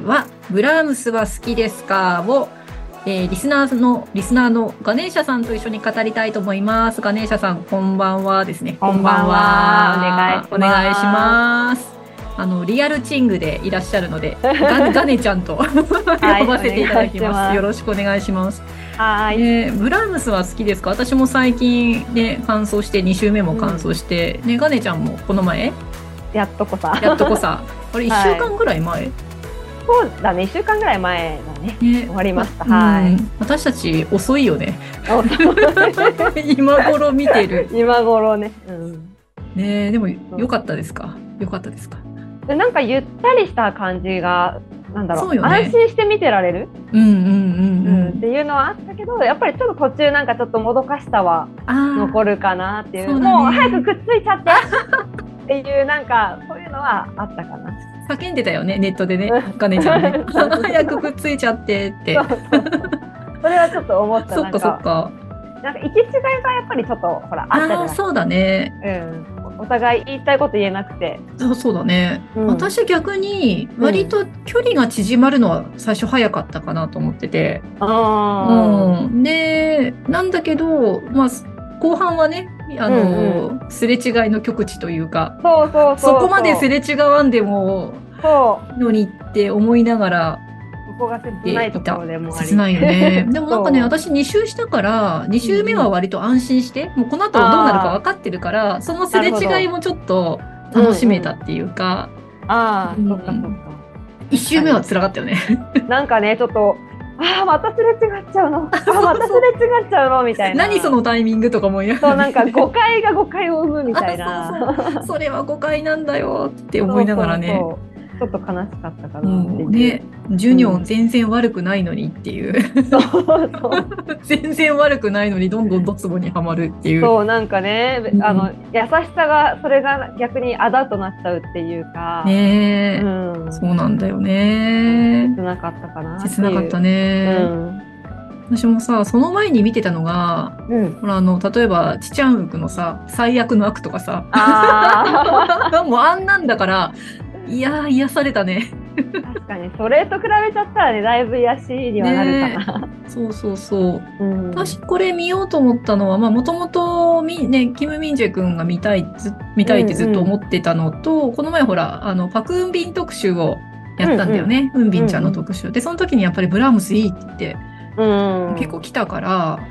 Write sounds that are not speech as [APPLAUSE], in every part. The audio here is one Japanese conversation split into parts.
回は、ブラームスは好きですか？を、えーリスナーの、リスナーのガネーシャさんと一緒に語りたいと思います。ガネーシャさん、こんばんはですね。こんばんはこんばんはお願いします。あの、リアルチングでいらっしゃるので、[LAUGHS] ガガネちゃんと呼ばせていただきお願いしま。ますすよろしくお願いします。はーい。えーブラームスは好きですか？私も最近ね、完走して、2週目も完走して、ね、ガネちゃんもこの前、やっとこさ。やっとこさ、あれ1 [LAUGHS] はい週間ぐらい前、そうだね、一週間ぐらい前だね。ね終わりました。うんはい。私たち遅いよね。お [LAUGHS] 今頃見てる。[LAUGHS] 今頃ね。うん。ねでも良かったですか？良かったですか？でなんかゆったりした感じが、なんだろうね安心して見てられる、うんうんうんううんん。っていうのはあったけど、やっぱりちょっと途中なんかちょっともどかしさは残るかなっていう。ねもう早くくっついちゃってっていうなんかそういうのはあったかな。叫んでたよね、ネットでねう、ガネちゃんね。[LAUGHS] 早くくっついちゃってってそう。それはちょっと思った。そっかそっか。なんか行き違いがやっぱりちょっとほらあったそうだね。うん、お互い言いたいこと言えなくて、そうそうだね。うん私逆に割と距離が縮まるのは最初早かったかなと思ってて。あうん、でなんだけど、まあ、後半はねあの、すれ違いの極地というかそこまですれ違わんでものにって思いながらここが切ないところでもあり。切ないよね。でもなんかね私2周したから2周目は割と安心して、もうこの後どうなるか分かってるからそのすれ違いもちょっと楽しめたっていうか、ああ、うんそっかそっか。1周目は辛かったよね。なんかねちょっとああまたすれ違っちゃうの。[LAUGHS] あーまたすれ違っちゃうの？みたいな。何そのタイミングとかも言そうなんか誤解が誤解を生むみたいな。[LAUGHS] それは誤解なんだよって思いながらね。そうそうそうちょっと悲しかったかうなっていう、ん、ね、ジュニオン全然悪くないのにっていう、そうそう。[LAUGHS] 全然悪くないのにどんどんドツボにはまるっていう。そうなんかね、うん。あの優しさがそれが逆にあだとなっちゃうっていうか、ねえ、うん、そうなんだよね。切なかったかな。切なかったね、私もさ、その前に見てたのが、うん。うん、ほら、あの、例えば、チチャンウクのさ、最悪の悪とかさ、あ [LAUGHS] もうあんなんだから、いやー、癒されたね。あ確かにそれと比べちゃったらねだいぶ癒しにはなるかな。そうそうそう。うん、私これ見ようと思ったのはもともとねキム・ミンジェ君が見たいず見たいってずっと思ってたのと、この前ほらあのパク・ウンビン特集をやったんだよね、ウンビンちゃんの特集、でその時にやっぱりブラームスいいってうん、結構来たから。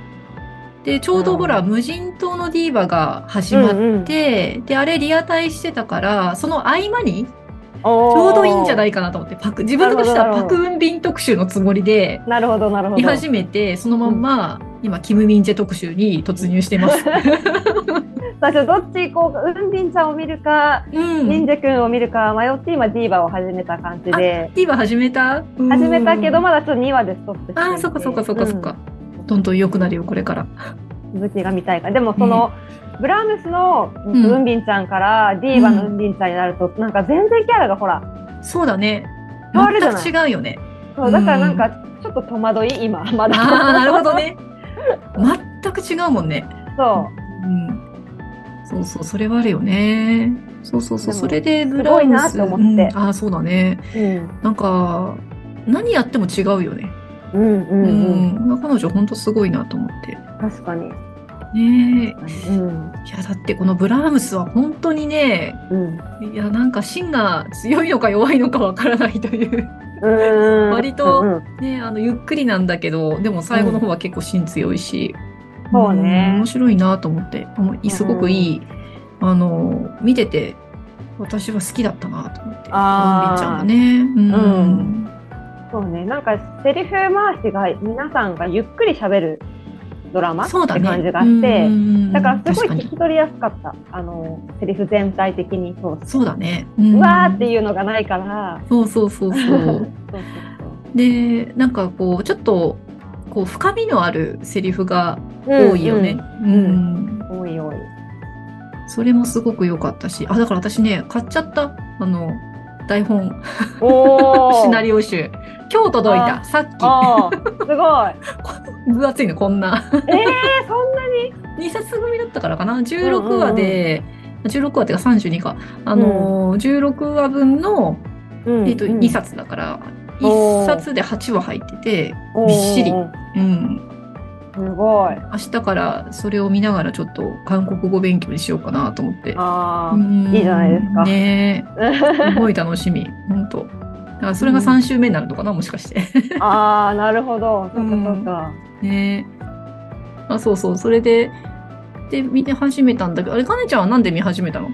でちょうどほら、う無人島のディーバが始まって、であれリアタイしてたからその合間にちちょうどいいんじゃいないかなと思ってパク自分としてはパク・ウンビン特集のつもりでなるほどなるほど。見始めてそのまんま、今キム・ミンジェ特集に突入してます。[LAUGHS] 最初どっち行こうかウンビンちゃんを見るか、うん。ミンジェ君を見るか迷って今ディーバを始めた感じで。ディーバ始めた？始めたけどままだちょっと2話でストップしてあーそっかそっかそっかそっか、どんどん良くなるよこれから。続きが見たいから。でもその、ブラームスのん。ウンビンちゃんからディーバのウンビンちゃんになると、なんか全然キャラがほらそうだね。変わるじゃない全く違うよね。そうだからなんかちょっと戸惑い今まだ。ああなるほどね。全く違うもんね。そう。ん。そうそうそれはあるよね。そうそうそうそれでブラームスすごいなって思って。うん。ああそうだね。う、うん、なんか何やっても違うよね。うんうんうん、うん。彼女本当すごいなと思って。確かに、ね。えうん。いやだってこのブラームスは本当にねうん。いやなんか芯が強いのか弱いのかわからないという。うん、割とうんうん。ねあのゆっくりなんだけどでも最後の方は結構芯強いし、そうね。ん面白いなと思って。すごくいい、あの見てて私は好きだったなと思って。あちゃんがね。うん、うん。そうね。なんかセリフ回しが皆さんがゆっくり喋るドラマってそうだね。感じがあって、うんだからすごい聞き取りやすかった。あのセリフ全体的にそう。そうだね、ううわーってういうのがないから、そうそうそうそう。[LAUGHS] そうでなんかこうちょっとこう深みのあるセリフが多いよね、うん。うん。多い多い。それもすごく良かったし。あだから私ね買っちゃった。あの台本。[LAUGHS] シナリオ集。今日届いた。あさっあー。すごい。き [LAUGHS] 分厚いのこんなえー、そんなに？2冊組だったからかな16話で、16話っていうか32かあのー、16話分のうんえっと、うん2冊だから、おー1冊で8話入ってて、びっしり。うん。すごい。明日からそれを見ながらちょっと韓国語勉強にしようかなと思って。ああ、うんいいじゃないですかねえ。[LAUGHS] すごい楽しみ。本当。だからそれが3週目になるのかな、もしかして。ああ、なるほど。そうんそっか。ねえ。あ、そうそう。それで、で、見て始めたんだけど、あれ、かねちゃんはなんで見始めたの？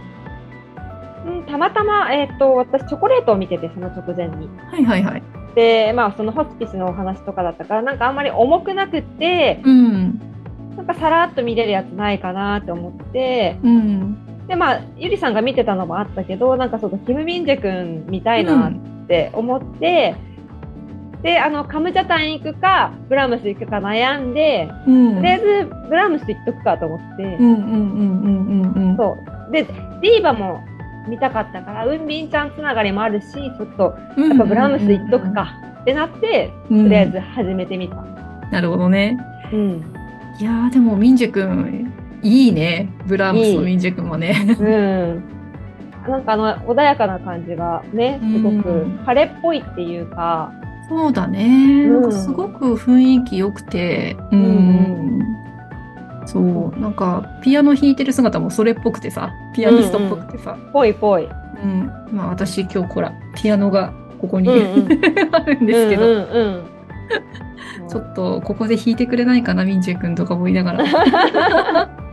うん、たまたま、えっ、と、私、チョコレートを見てて、その直前に。はいはいはい。で、まあ、そのホスピスのお話とかだったから、なんかあんまり重くなくって、うん。なんかさらっと見れるやつないかなって思って、うん。で、まあ、ゆりさんが見てたのもあったけど、なんかその、キム・ミンジェ君見たいなって思って、で、あの、カムジャタン行くか、ブラームス行くか悩んで、うん。とりあえず、ブラームス行っとくかと思って、うんうんうんうんうんうん。そう。で、ディーバも見たかったから、ウンビンちゃんつながりもあるし、ちょっと、うん。やっぱブラームス行っとくかってなって、うん。とりあえず始めてみた。なるほどね。うん。いやーでもミンジェ君いいねブラームスのミンジェ君はね。うん。[LAUGHS] なんかあの、穏やかな感じがね、すごくうん晴れっぽいっていうか、そうだね、うん。すごく雰囲気良くて、うん。うんそう。なんかピアノ弾いてる姿もそれっぽくてさピアニストっぽくてさ、ぽいぽい。うん。まあ私今日ほらピアノがここに、うんうん。[LAUGHS] あるんですけど、うんうんうん。[LAUGHS] ちょっとここで弾いてくれないかなミンジェ君とか思いながら [LAUGHS]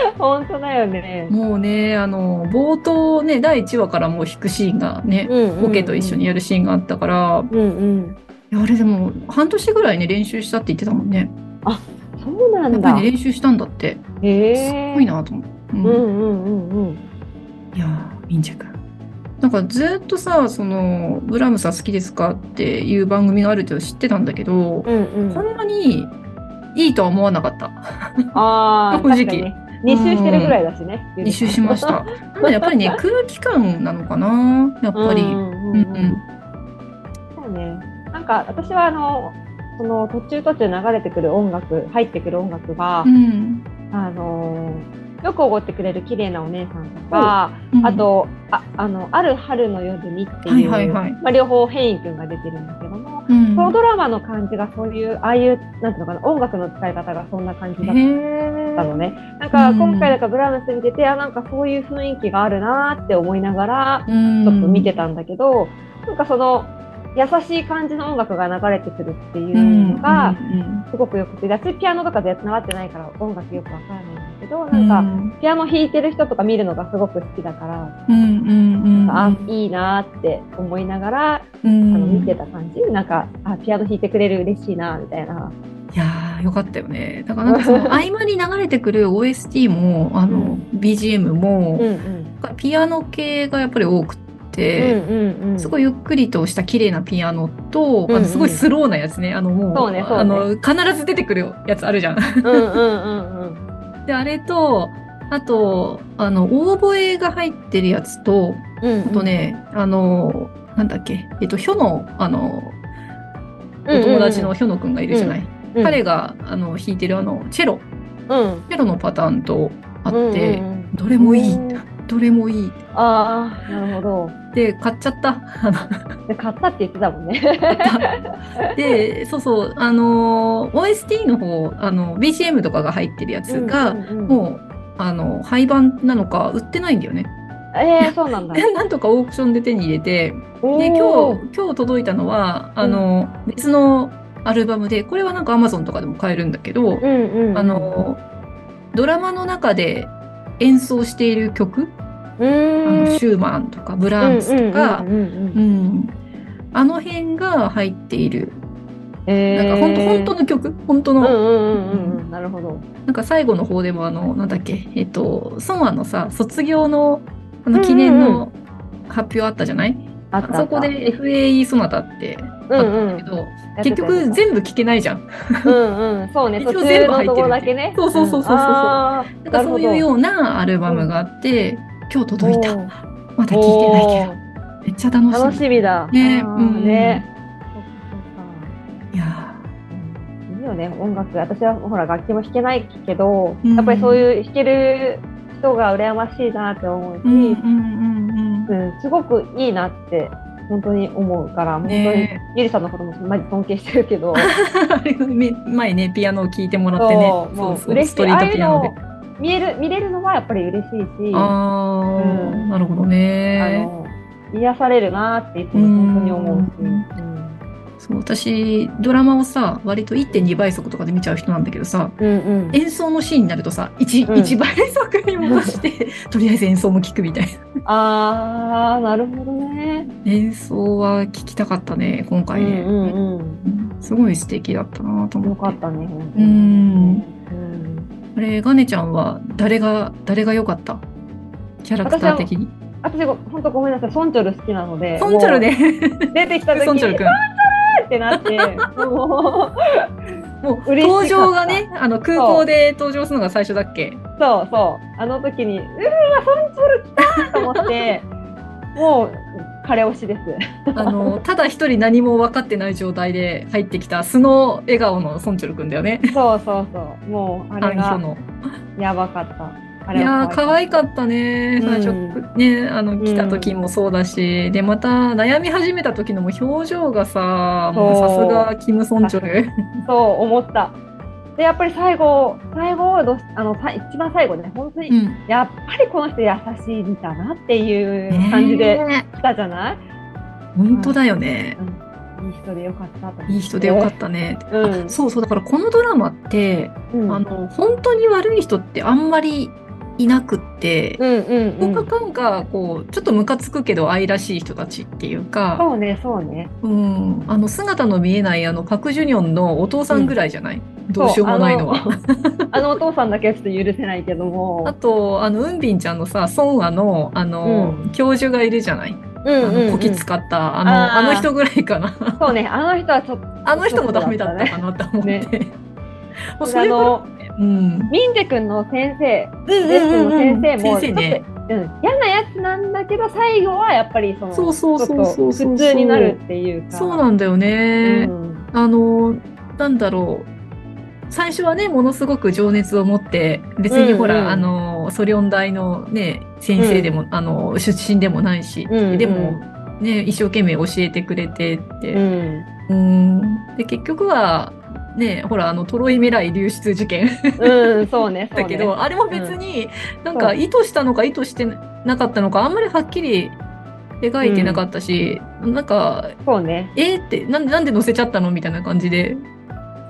[LAUGHS] 本当だよね。もうねあの冒頭ね第1話からもう弾くシーンがね、オケと一緒にやるシーンがあったから、うんうん。いやあれでも半年ぐらいね練習したって言ってたもんね。そうなんだ。やっぱりね練習したんだって。へすえ。ごいなと思って。うんうんうんうんうん。いやー、ミンジェ君。なんかずっとさ、その、ブラームスは好きですかっていう番組があるって知ってたんだけど、うんうん。こんなにいいとは思わなかった。ああ、[LAUGHS] 正直確かにね。二周してるぐらいだしね。一周しまし。た。なんかやっぱりね、空気感なのかなやっぱり。そうね。なんか私はあの、その途中途中流れてくる音楽、入ってくる音楽がう、ん。あのーよくおごってくれる綺麗なお姉さんとか、うん。あ、と、ああの、ある春の夜にっていう、はいはい。はいまあ、両方ヘイン君が出てるんだけども、うん、そのドラマの感じがそういう、ああいう、なんていうのかな、音楽の使い方がそんな感じだったのね。なんかうん今回だからブラームス見てて、あ、なんかそういう雰囲気があるなーって思いながら、うん。ちょっと見てたんだけど、なんかその、優しい感じの音楽が流れてくるっていうのが、うん。すごくよくて、私ピアノとかで習ってないから音楽よくわからないんだけど、うなんんか、うんピアノ弾いてる人とか見るのがすごく好きだから、うんうんうんあ、いいなーって思いながら、うんあの見てた感じ、なんか、あ、ピアノ弾いてくれる嬉しいなーみたいな。いやーよかったよね。だからなんかその合間に流れてくる OST も、あの、うん BGM も、うんうん。ピアノ系がやっぱり多くて。すごいゆっくりとした綺麗なピアノと、うんうんあのすごいスローなやつね。あのもう、ねねあの、必ず出てくるやつあるじゃん。うんうんうんうん。で、あれと、あと、あの、オーボエが入ってるやつと、うん。あと、ね、あの、なんだっけ、えっと、ヒョの、あの、お友達のヒョノくんがいるじゃない？うん彼が、あの、弾いてるあの、チェロ、うん。チェロのパターンとあって、うんうんうん。どれもいい、うんどれもいい。ああ、なるほど。で、買っちゃった。で、買ったって言ってたもんね。で、そうそう、あの、OST の方、あの、BGM とかが入ってるやつが、うんうんうんもう、あの、廃盤なのか、売ってないんだよね。ええそうなんだ。[LAUGHS] なんとかオークションで手に入れて、で、今日、今日届いたのは、あの、別のアルバムで、これはなんか Amazon とかでも買えるんだけど、うんうんうん、あの、ドラマの中で演奏している曲、うあのシューマンとかブラームスとか。うん、うんうんうんうんあの辺が入っている。えー。なんか本当本当の曲？本当の、うんうんうんうんうん、なるほど。なんか最後の方でもあの、なんだっけ、えっと、ソンアのさ、卒業のあの記念の発表あったじゃない、あったあそこで FAE ソナタってあったんだけど、結局全部聴けないじゃん。部、うんうん、そうね、途一応全部入ってるけ。ね。そうそうそうそうそう。なんかそういうようなアルバムがあって、今日届いた。まだ聴いてないけど、めっちゃ楽しみ。楽しみだ。ね。うんね。いやいいよね、音楽。私はほら楽器も弾けないけど、うん。やっぱりそういう弾ける人が羨ましいなって思うし、ーうんうんうんうん。うん、すごくいいなって本当に思うから、本当にねゆりさんのこともマジ尊敬してるけど、め [LAUGHS] 前ね、ピアノを聴いてもらってね。そうもうそうストリートピアノで。見える見れるのはやっぱり嬉しいし、あうんなるほどね。の癒されるなっていつも本当に思うし、うんうんそう私、ドラマをさ、割と1.2倍速とかで見ちゃう人なんだけどさ、うんうん演奏のシーンになるとさ、1、うん一倍速に戻して、[LAUGHS] とりあえず演奏も聞くみたいな。ああなるほどね。演奏は聞きたかったね、今回ね。うんうんうんうんすごい素敵だったなと思って。よかったねうに。ん。うんあれ、ガネちゃんは誰が、誰が良かった？キャラクター的に。私ご本当ごめんなさいソンチョル好きなので、ソンチョルね。もう出てきた時にソンチョルくん。ってなって、ももう [LAUGHS] 嬉しかった登場がね、あの空港で登場するのが最初だっけ？うそうそうあの時にうわソンチョル来たと思って [LAUGHS] もう彼推しです。あの、ただ一人何も分かってない状態で入ってきた素の笑顔のソンチョルくんだよね。そうそうそうもうあれが。やばかった。あれいや可愛かったね。うん。最初、ね、あの、来た時もそうだし、で、また悩み始めた時のもう表情がさ、もうさすがキム・ソンチョル。[LAUGHS] そう思った。でやっぱり最後最後どあのさ一番最後ね。本当に、うん。やっぱりこの人優しいんだなっていう感じでね来たじゃない、本当だよね。いい人でよかったといい人でよかったね。うん。あそうそう、だからこのドラマって、うん。あの、本当に悪い人ってあんまりいなくって、うんうんうん。他かんか、こう、ちょっとムカつくけど愛らしい人たちっていうか、そうねそうね。うん、あの、姿の見えないあの、パク・ジュニョンのお父さんぐらいじゃない、どうしようもないのは。[LAUGHS] あのお父さんだけはちょっと許せないけども。あと、あの、ウンビンちゃんのさ、ソンアの、あの、教授がいるじゃない？うんあの、こき使った、あの、あー。あの人ぐらいかな。そうねあの人はちょっとあの人もダメだったかなと思って。ね。[LAUGHS] もうそれぐらいあのうん。ミンジェ君の先生。スンの先生も。ちょっと、うん、嫌なやつなんだけど最後はやっぱりそのそうそうそう普通になるっていうか。そうなんだよね。うん。あの、なんだろう。最初はね、ものすごく情熱を持って、別にほら、うんうん。あの、ソリョン大のね、先生でも、あの、出身でもないし、うん。でも、ね、一生懸命教えてくれてって、うん。うん。で、結局は、ね、ほら、あの、トロイメライ流出事件。うん、そうね、ね。だけど、あれも別に、なんか意図したのか意図してなかったのか、あんまりはっきり描いてなかったし、なんか、そうね、えーって、なんで、なんで載せちゃったの？みたいな感じで、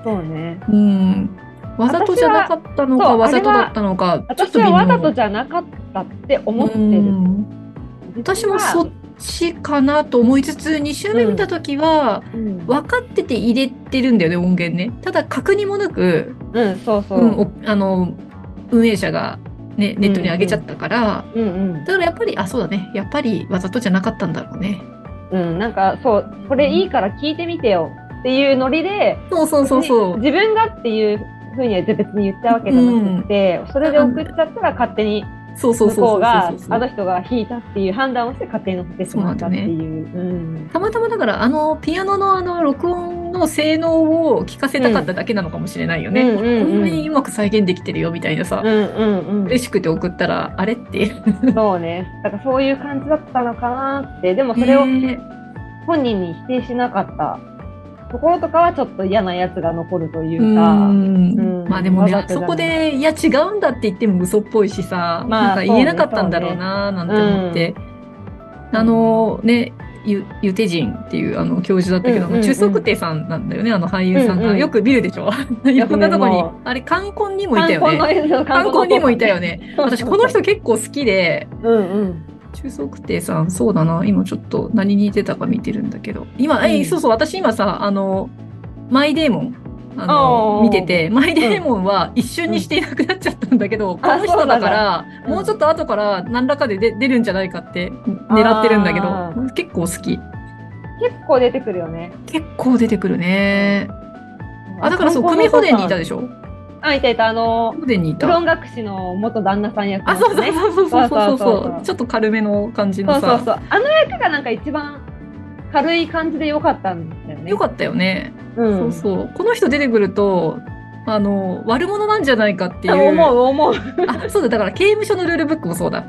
そうね。うん。わざとじゃなかったのか、わざとだったのか、ちょっ私と微妙。はわざとじゃなかったって思ってうる。ん。私もそっちかなと思いつつ、2週目見たときは、うん、分かってて入れてるんだよね、音源ね。ただ、確認もなく、うん、そうそう。うん、おあの、運営者が、ね、ネットに上げちゃったから、うんうんだからやっぱり、あ、そうだね。やっぱりわざとじゃなかったんだろうね。うん、なんかそう、これいいから聞いてみてよっていうノリで、そうそうそうそう。自分がっていうふうには別に言ったわけじゃなくて、それで送っちゃったら勝手にそうそう向そうそうこうがあの人が弾いたっていう判断をして勝手に乗せてしまったっていう。うんたまたまだから、あの、ピアノのあの、録音の性能を聞かせたかっただけなのかもしれないよね。うんうんうんうんこんなにうまく再現できてるよ、みたいなさ。うんうん嬉しくて送ったら、あれって。うん、そうね。だからそういう感じだったのかなって、でもそれをね本人に否定しなかったところとかはちょっと嫌なやつが残るといううか。んうんまあでもね、そこで、いや違うんだって言っても嘘っぽいしさ、まあなんか言えなかったんだろうな、なんて思って。あのね、ゆ、ゆてじんっていうあの教授だったけど、うんうんうん中足亭さんなんだよね、あの俳優さんが。うんうんよく見るでしょ？[LAUGHS] いろんなとこにも。あれ、冠婚にもいたよね。冠婚にもいたよね。私、この人結構好きで、うんうん。中足亭さん、そうだな、今ちょっと何に似てたか見てるんだけど。今、え、うん。そうそう、私今さ、あの、マイデーモン、ああの、ー。見てて、マイデーモンは一瞬にしていなくなっちゃったんだけど、この人だから、うんもうちょっと後から何らかで出出るんじゃないかって狙ってるんだけどあ、結構好き。結構出てくるよね。結構出てくるね。あ、だからそう、組ホデンにいたでしょ？あ、いたいた。あの、にいた？プロン学士の元旦那さん役のあ、そうそうね。そうそうそうそう。ちょっと軽めの感じのさ。そうそうそう。あの役がなんか一番軽い感じで良かったんだよね。よかったよね。うん。そうそう。この人出てくると、あの、悪者なんじゃないかっていう。思う思う。あ、そうだ、だから刑務所のルールブックもそうだ。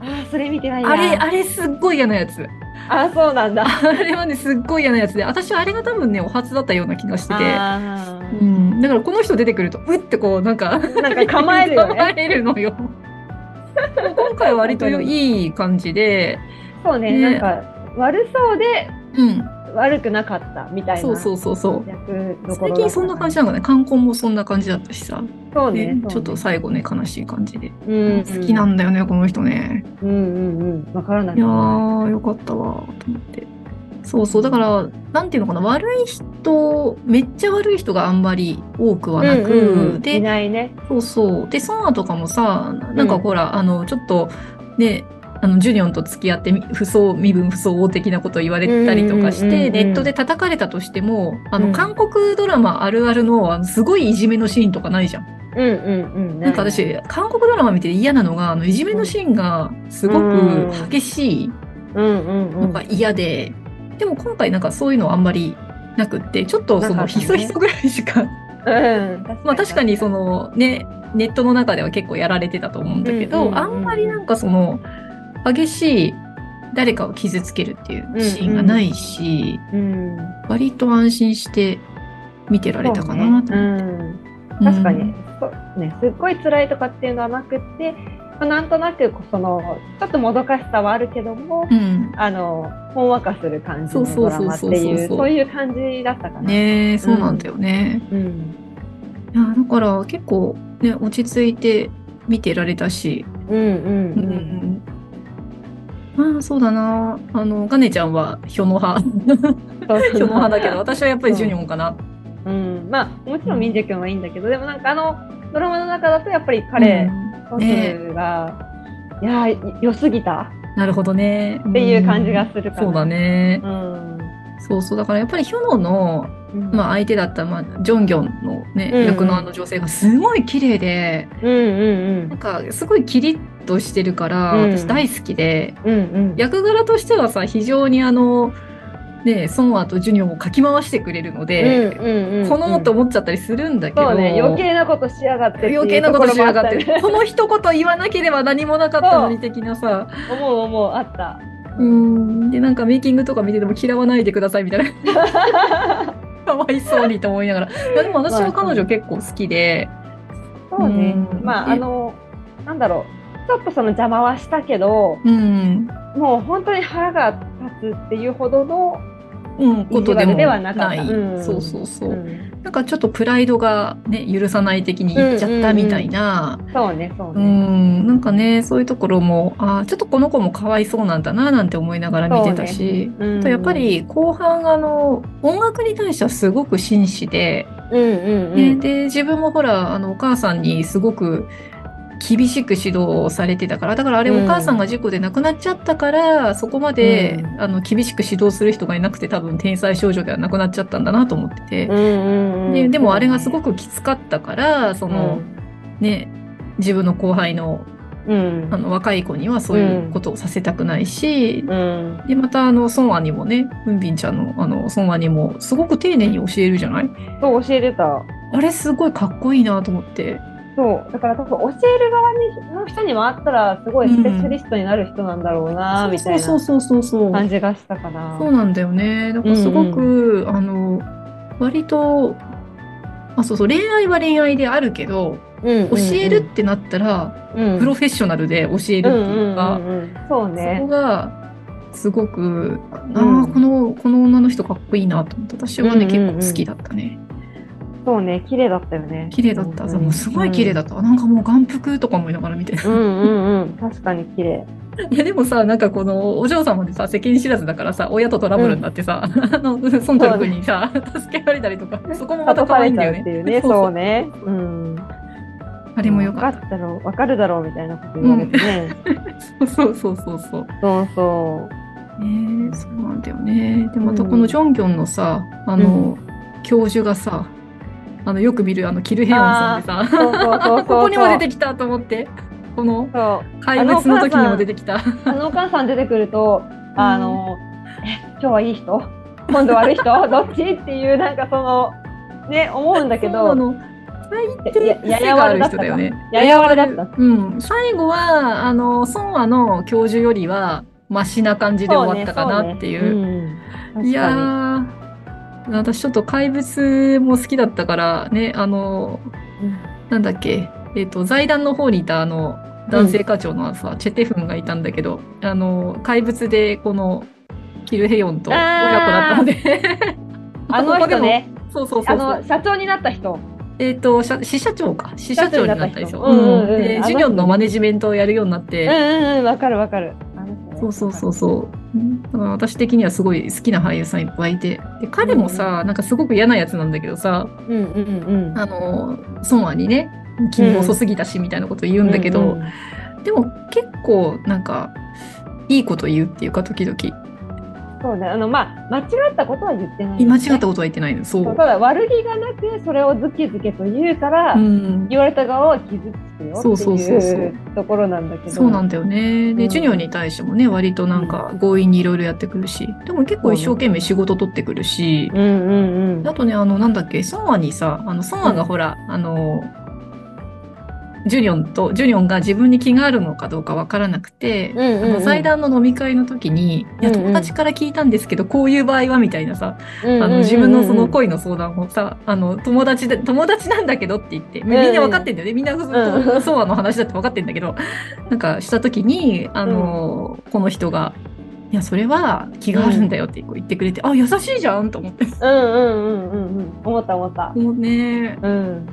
あー、それ見てないな。あれ、あれすっごい嫌なやつ。あ、そうなんだ。あれはね、すっごい嫌なやつで、私はあれが多分ね、お初だったような気がしてて。うん、だからこの人出てくると、うってこう、なんか、なんか構えるよね [LAUGHS] 構えるのよ。[LAUGHS] 今回は割といい感じで、そうね、ねなんか悪そうでうん、悪くなかったみたいなそうそうそうそう。最近そんな感じなんかね、観光もそんな感じだったしさ、そうね。ねちょっと最後ね、悲しい感じで。うん好きなんだよね、この人ね。うんうんうん。わからない。いやー、よかったわ、と思って。そうそう、だから、なんていうのかな、悪い人、めっちゃ悪い人があんまり多くはなく、うんうんうん。いで、ないね。そうそう。で、ソンアとかもさ、なんかほら、あの、ちょっと、ね、あの、ジュニオンと付き合ってみ、不相、身分不相応的なことを言われたりとかして、ネットで叩かれたとしても、あの、うん。韓国ドラマあるあるの、あの、すごいいじめのシーンとかないじゃん。うんうんうん。なんか私、韓国ドラマ見て嫌なのが、あの、いじめのシーンがすごく激しいのが嫌で、でも今回なんかそういうのあんまりなくって、ちょっとその、ひそひそぐらいしかうん。まあ確かにそのね、ネットの中では結構やられてたと思うんだけど、あんまりなんかその、激しい誰かを傷つけるっていうシーンがないし、うん割と安心して見てられたかなと思って。ねうん確かに、ね、すっごい辛いとかっていうのはなくって、まあ、なんとなくそのちょっともどかしさはあるけども、うん。あのほんわかする感じのドラマっていうそういう感じだったかな。ねえ、そうなんだよね。うん、いや、だから結構ね、落ち着いて見てられたし、ううんうんうんん。まあそうだな。あの、ガネちゃんはヒョノ派。ヒョノ派だけど、私はやっぱりジュニオンかな。うん、まあもちろんミンジェ君はいいんだけど、でもなんかあのドラマの中だとやっぱり彼、ソンねが、いやー良すぎたなるほどね。っていう感じがするかな。そうだね。うん。そうそう。だからやっぱりヒョノの、うんまあ、相手だった、まあ、ジョンギョンのね、うんうん役のあの女性がすごい綺麗で、うんうんなんかすごいキリッとしてるから、うん私大好きで、うん。うんうん。役柄としてはさ、非常にあの、ね、ソンアとジュニオンをかき回してくれるので、うんうんうん、このと思っちゃったりするんだけど、ね、余計なことしやがって余計なことしやがって、とこの一言言わなければ何もなかったのに的なさ、思う思う、あった。うん、で、なんかメイキングとか見てても嫌わないでくださいみたいな。かわいそうにと思いながら。いやでも私は彼女結構好きで、そうねう。んまあ、であの、なんだろう。ちょっとその邪魔はしたけど、うん、もう本当に腹が立つっていうほどの、うん、ことでもなかったない。うんそうそうそう。うんなんかちょっとプライドがね、許さない的に言っちゃったみたいな。そうね、そううね。ん、なんかね、そういうところも、あーちょっとこの子もかわいそうなんだな、なんて思いながら見てたし、うんあとやっぱ、り後半、あの、音楽に対してはすごく真摯で、うんうんうねん。で、自分もほら、あの、お母さんにすごく厳しく指導されてたから、だからあれうんお母さんが事故で亡くなっちゃったから、そこまで、うん。あの、厳しく指導する人がいなくて多分天才少女ではなくなっちゃったんだなと思ってて、うんうんうんででもあれがすごくきつかったから、その、ね、自分の後輩のうん、あの若い子にはそういうことをさせたくないし、うん、で、またあの、ソンアにもね、ウンビンちゃんのあの、ソンアにもすごく丁寧に教えるじゃない？そう教えてた。あれすごいかっこいいなと思って。そう、だから多分教える側にの人にもあったら、すごいスペシャリストになる人なんだろうな、みたいなそうそうそうそうそう。感じがしたから。そうなんだよね。だからすごく、あの、割と、あ、そうそう、恋愛は恋愛であるけど、うん教えるってなったら、うんプロフェッショナルで教えるっていうか、うんうんうんうんそうそねこ。が、すごく、あうんあ、この、この女の人かっこいいなと思って、私はね、うんうんうん結構好きだったね。そうね、綺麗だったよね。綺麗だった。うんもうすごい綺麗だった。なんかもう眼福とか思いながら見て。うんうんうん、確かに綺麗。[LAUGHS] いやでもさ、なんかこのお嬢様でさ、世間知らずだからさ、親とトラブルになってさ、[LAUGHS] あの、ソントル君にさ、助けられたりとか、そこもまた可愛いんだよね。ゃうね、そうね。うん。あれもよかったろう、わかるだろうみたいなこと言われてね。た。[LAUGHS] そうそうそうそう。そうそう。ねえそうなんだよね。で、またこのジョンギョンのさ、あの、教授がさ、あの、よく見るあの、キルヘヨンさんでさ。[LAUGHS] ここにも出てきたと思って、この。怪物の時にも出てきた。あのお母さん出てくると、あの、え、今日はいい人？今度悪い人？[LAUGHS] どっち？っていう、なんかその、ね、思うんだけど、最低やや人だよね。ややわらだった。うん。最後は、あの、ソンアの教授よりは、マシな感じで終わったかなっていう。そうねそうねいやー、私ちょっと怪物も好きだったから、ね、あの、うん。なんだっけ、えっ、と、財団の方にいたあの、男性課長のさ、チェテフンがいたんだけど、あの、怪物でこの、キルヘヨンと親子だったので、[LAUGHS] あの人ね、[LAUGHS] そうそうそうそう。あの、社長になった人。えっ、と、社支社長か。支社長になったんですよ。社長になった人う。んうんうんで、あの人ジュニョンのマネジメントをやるようになっうんて、うんうん、わかるわかる。そうそうそうそう。だから私的にはすごい好きな俳優さんいっぱいいて。で、彼もさ、なんかすごく嫌なやつなんだけどさ、うんうんうん。あの、ソンアにね、君遅すぎたしみたいなこと言うんだけど、うんうんでも結構なんか、いいこと言うっていうか、時々。そうね、あの、まあ、間違ったことは言ってない、間違ったことは言ってないの。そそうう。ただ悪気がなくそれをズケズケと言うから、うん。言われた側は傷つくよそうってそうそうところなんだけどそうなんだよね。で、うんジュニョンに対してもね、割となんか強引にいろいろやってくるし、でも結構一生懸命仕事取ってくるし、うんうんうんあとね、あの、なんだっけ、ソンアにさ、あの、ソンアがほら、あの、ジュニョンと、ジュニョンが自分に気があるのかどうかわからなくて、うんうんうん。あの祭壇の飲み会の時に、いや、友達から聞いたんですけど、こういう場合はみたいなさ、あの、自分のその恋の相談をさ、あの、友達で、友達なんだけどって言って、みんな分かってんだよね。みんな、んそうの話だって分かってんだけど、なんかした時に、あの、この人が、いや、それは気があるんだよって言ってくれて、あ、優しいじゃんと思って。うんうんうんうんうん。思った思った。もうね、うん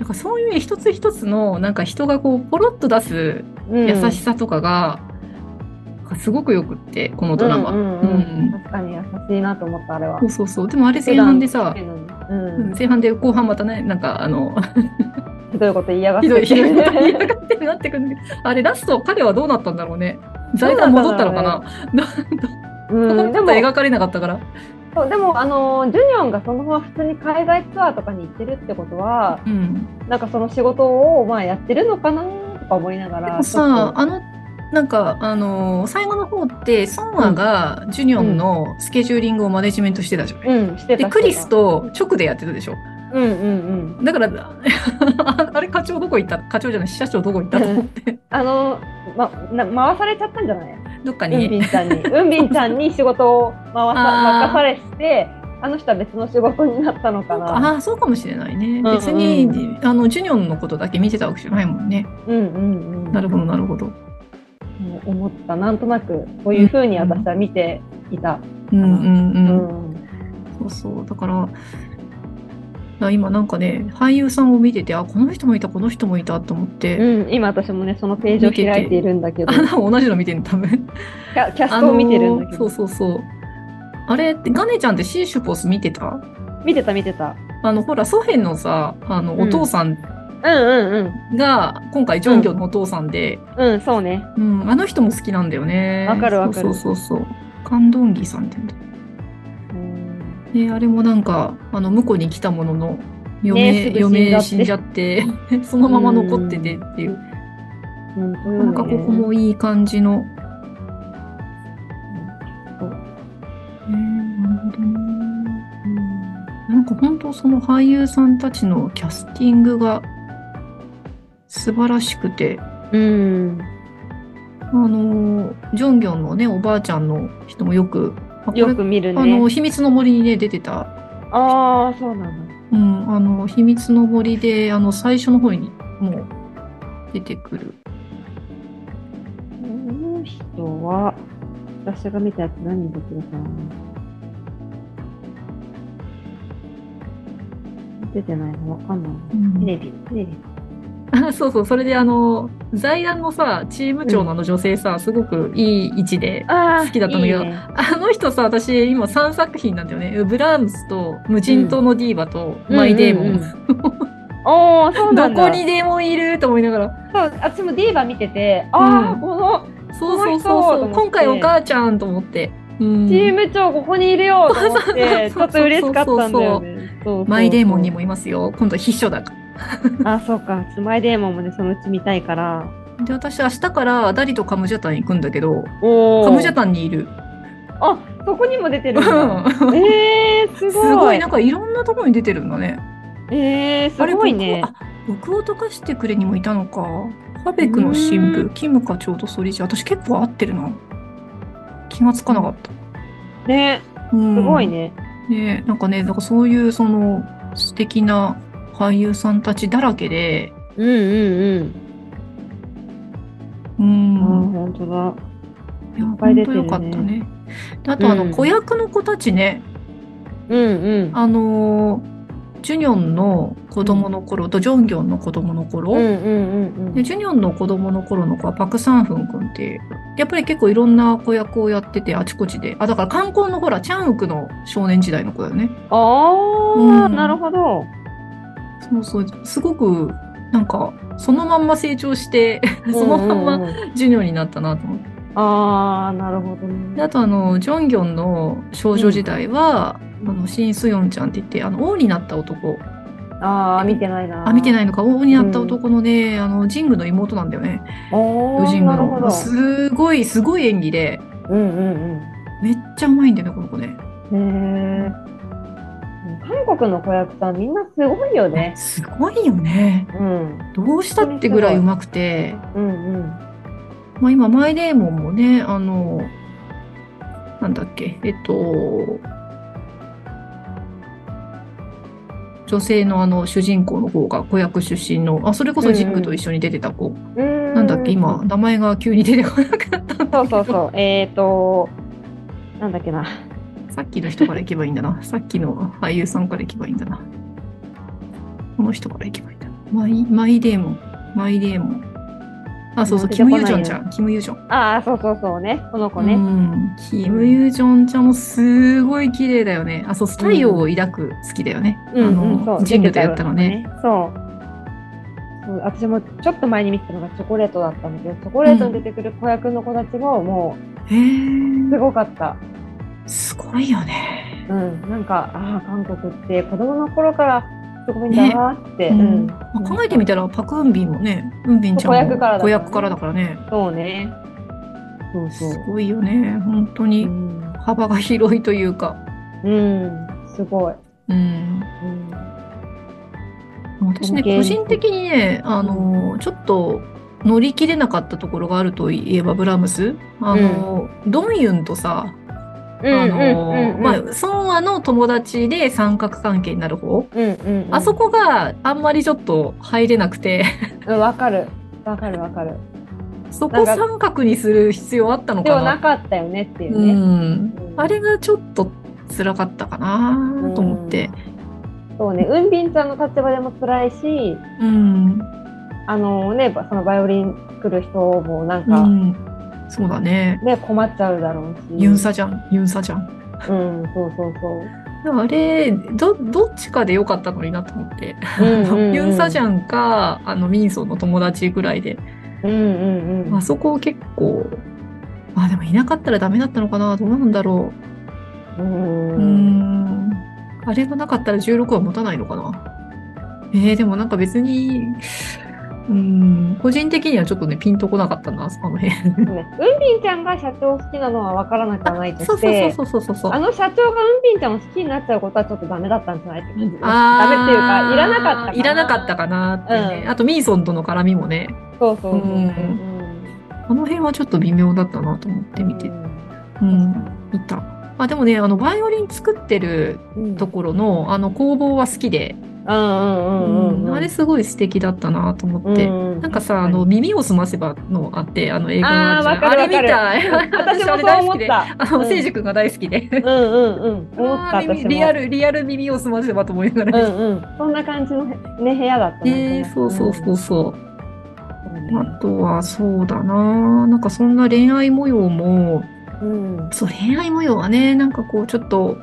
なんかそういう一つ一つのなんか人がこうポロッと出すうん。優しさとかが、なんかすごくよくってこのドラマ。うんうんうんうん。確かに優しいなと思ったあれは。そうそう。そう。でもあれ前半でさ、ううん。ん前半で後半またね、なんかあの、[LAUGHS] ひどいこと言いやがって。ひどいひどいこと言いやがってなってくるんだけど、あれラスト彼はどうなったんだろうね。財団戻ったのかな。[LAUGHS] [LAUGHS] うん、でも描かれなかったから。そうでもあのジュニョンがそのまま普通に海外ツアーとかに行ってるってことはうん。なんかその仕事をまあやってるのかなとか思いながらでもさ、あの、なんか、あのー最後の方って、ソンアがジュニョンのスケジューリングをマネジメントしてたじゃん。うんしてたで、クリスと直でやってたでしょ。うんうんうん。だから、あ [LAUGHS] あれ課長どこ行った？課長じゃない、支社長どこ行ったと思って、あのまな回されちゃったんじゃない？どっかうんびに。んちゃんにうんびんちゃんに仕事を回さ任されしてあの人は別の仕事になったのかなああ、そうかもしれないね。うん別に、あの、ジュニョンのことだけ見てたわけじゃないもんね。うんうんうんなるほど、なるほど。思ったなんとなくこういうふうに私は見ていた、うんうんううん。そうそう。だから、あ今なんかね、俳優さんを見てて、あ、この人もいた、この人もいたと思って、うん、今私もねそのページを開いているんだけど。あ、同じの見てるの、多分。キャキャストを見てるんだけど、あのーそうそうそう。あれって、ガネちゃんってシーシュポス見てた？見てた見てた。あの、ほら、ソヘンのさ、あの、うん。お父さん。うんうんうん。が、今回、ジョンギョンのお父さんで、うん。そうね。うん、あの人も好きなんだよね。わかるわかる。そうそうそうそう。カンドンギさんって言うんだ。うんで、あれもなんか、あの、向こうに来たものの、余命、ねすぐ余命死んじゃって、[LAUGHS] そのまま残っててっていう。本当よねなんかここもいい感じの。えー、なん。か本当その俳優さんたちのキャスティングが素晴らしくて、うん。あの、ジョンギョンのね、おばあちゃんの人もよく、よく見るあの、ね秘密の森にね、出てた、ああそうなんだうん、あの、秘密の森で、あの、最初の方にもう出てくる。この人は私が見たやつ何できるかな。出てないのわかんない。なうん。テレビテレビ。あ [LAUGHS] そうそう、それであの、財団のさ、チーム長のあの女性さ、すごくいい位置で、好きだったんだけどあの人さ、私今3作品なんだよね。ブラームスと、無人島のディーバと、うんマイデーモン。うんうんうんおーそうなどんだこにでもいると思いながら。そう私もディーバ見ててああ、うんこのそうそうそうそう。今回お母ちゃんと思って。うんチーム長ここにいるよと思ってちょっと嬉しかったんだよねマイデーモンにもいますよ。今度必勝だか [LAUGHS] あそうかマイデーモンもねそのうち見たいからら。で、私明日からダリとカムジャタン行くんだけど、カムジャタンにいる。あそこにも出てるんえー、すごいすごい、なんかいろんなところに出てるんだね。えー、すごいね僕をあ、僕を溶かしてくれにもいたのか。ハベクの新う部、キムかちょうどソリジ。私結構合ってるな。気がつかなかった。ね、うんすごい。ね。ねなんかね、なんかそういうその素敵な俳優さんたちだらけで、うんうんううん。ん。あ本当だ。いや、いっぱい出てるね本当よかったね。であと、あの、うん子役の子たちね、うんうん。あのー、ジュニョンの子供の頃とジョンギョンの子供の頃、うんうんうんで、ジュニョンの子供の頃の子はパク・サンフン君っていう、やっぱり結構いろんな子役をやってて、あちこちで。あ、だから観光のほら、チャンウクの少年時代の子だよね。ああ、うんなるほど。そうそう、すごく、なんか、そのまんま成長して、そのまんまうんうんうんジュニョンになったなと思って。ああ、なるほどでね。あとあの、ジョンギョンの少女時代は、あの、シン・スヨンちゃんって言って、あの、王になった男。ああ、見てないな。あ、見てないいのか。王になった男のね、あの、ジングの妹なんだよね。おーヨジングの。なるほど。すごい、すごい演技で、うんうんめっちゃうまいんだよね、この子ね。うん。へえ。韓国の子役さんみんなすごいよね。すごいよね。うん。どうしたってぐらいうまくて、うんうん。まあ今、マイ・デーモンもね、あの、なんだっけ、えっと、女性のあの主人公の方が子役出身の、あ、それこそジングと一緒に出てた子。ななんだっけ、今、。名前が急に出てこなくなったそうそうそう。えっ、ー、と、なんだっけな。さっきの人から行けばいいんだな。さっきの俳優さんから行けばいいんだな。この人から行けばいいんだな。マイ、マイデーモン。マイデーモン。あ、そうそう、キム・ユジョンちゃん。キム・ユジョン。ああ、そうそうそうね。この子ね。うん。キム・ユジョンちゃんもすごい綺麗だよね。あ、そう、太陽を抱く好きだよね。うんうん、あの、そう。ジングとやったのね。そう。私もちょっと前に見てたのがチョコレートだったんだけど、チョコレートに出てくる子役の子たちももへうすえ。ごかった。すごいよね。うん。なんか、ああ、韓国って子供の頃からすごいんだなって。ううんん。まあ考えてみたら、パク・ウンビンもね、ウンビンちゃんも子役からだ役からだからね。そうね。そうそうす。ごいよね。本当うにん。幅が広いというか。うん。すごい。うん。うん。私ね、個人的にね、あの、ちょっと乗り切れなかったところがあるといえば、ブラームス。あの、ドンユンとさ、あの、まあ、ソンアの友達で三角関係になる方。うんうんうん。あそこがあんまりちょっと入れなくて、うん、わかる。わかるわかる。そこ三角にする必要あったのでもなかな。かったよねっていううね。ん。あれがちょっと辛かったかなと思って。そうね、ウンビンちゃんの立場でも辛いし、うん。あのね、そのバイオリン作る人もなんうか、ん。そうだね。ね、困っちゃうだろうし。ユンサじゃん。ユンサじゃん。うん、そうそうそう。でもあれ、ど、どっちかでよかったのになと思って。うんうんうん [LAUGHS] ユンサジャンか、あの、ミンソンの友達ぐらいで。うんうんうん。あそこ結構、あ、でもいなかったらダメだったのかなどうなんだろう。う。うんん。あれがなかったら16は持たないのかなえー、でもなんか別に、うん、個人的にはちょっとね、ピンとこなかったな、あの辺。ねウンビンちゃんが社長好きなのは分からなくはないとそうして、そうそうそうそうそう。あの社長がウンビンちゃんを好きになっちゃうことはちょっとダメだったんじゃないって感じ。あーダメっていうか、いらなかった。いらなかったかなってね。うんあと、ミンソンとの絡みもね、そうそうそうそう。うんあの辺はちょっと微妙だったなと思って見て、うん、見た。あ、でもね、あの、バイオリン作ってるうんところの、あの、工房は好きで、うんうんうんうん。あれすごい素敵だったなと思って。うんなんかさ、あの、耳を澄ませばのあって、あの、映画のああれみたい。私も大好きで。あの、うんせいじくんが大好きで。うんうんうん。思った。リアル、リアル耳を澄ませばと思いながら。うんうん。そんな感じのね、部屋だったねそうそうそうそう。うんあとは、そうだな。なんかそんな恋愛模様も、うん。そう、恋愛模様はね、なんかこう、ちょっと、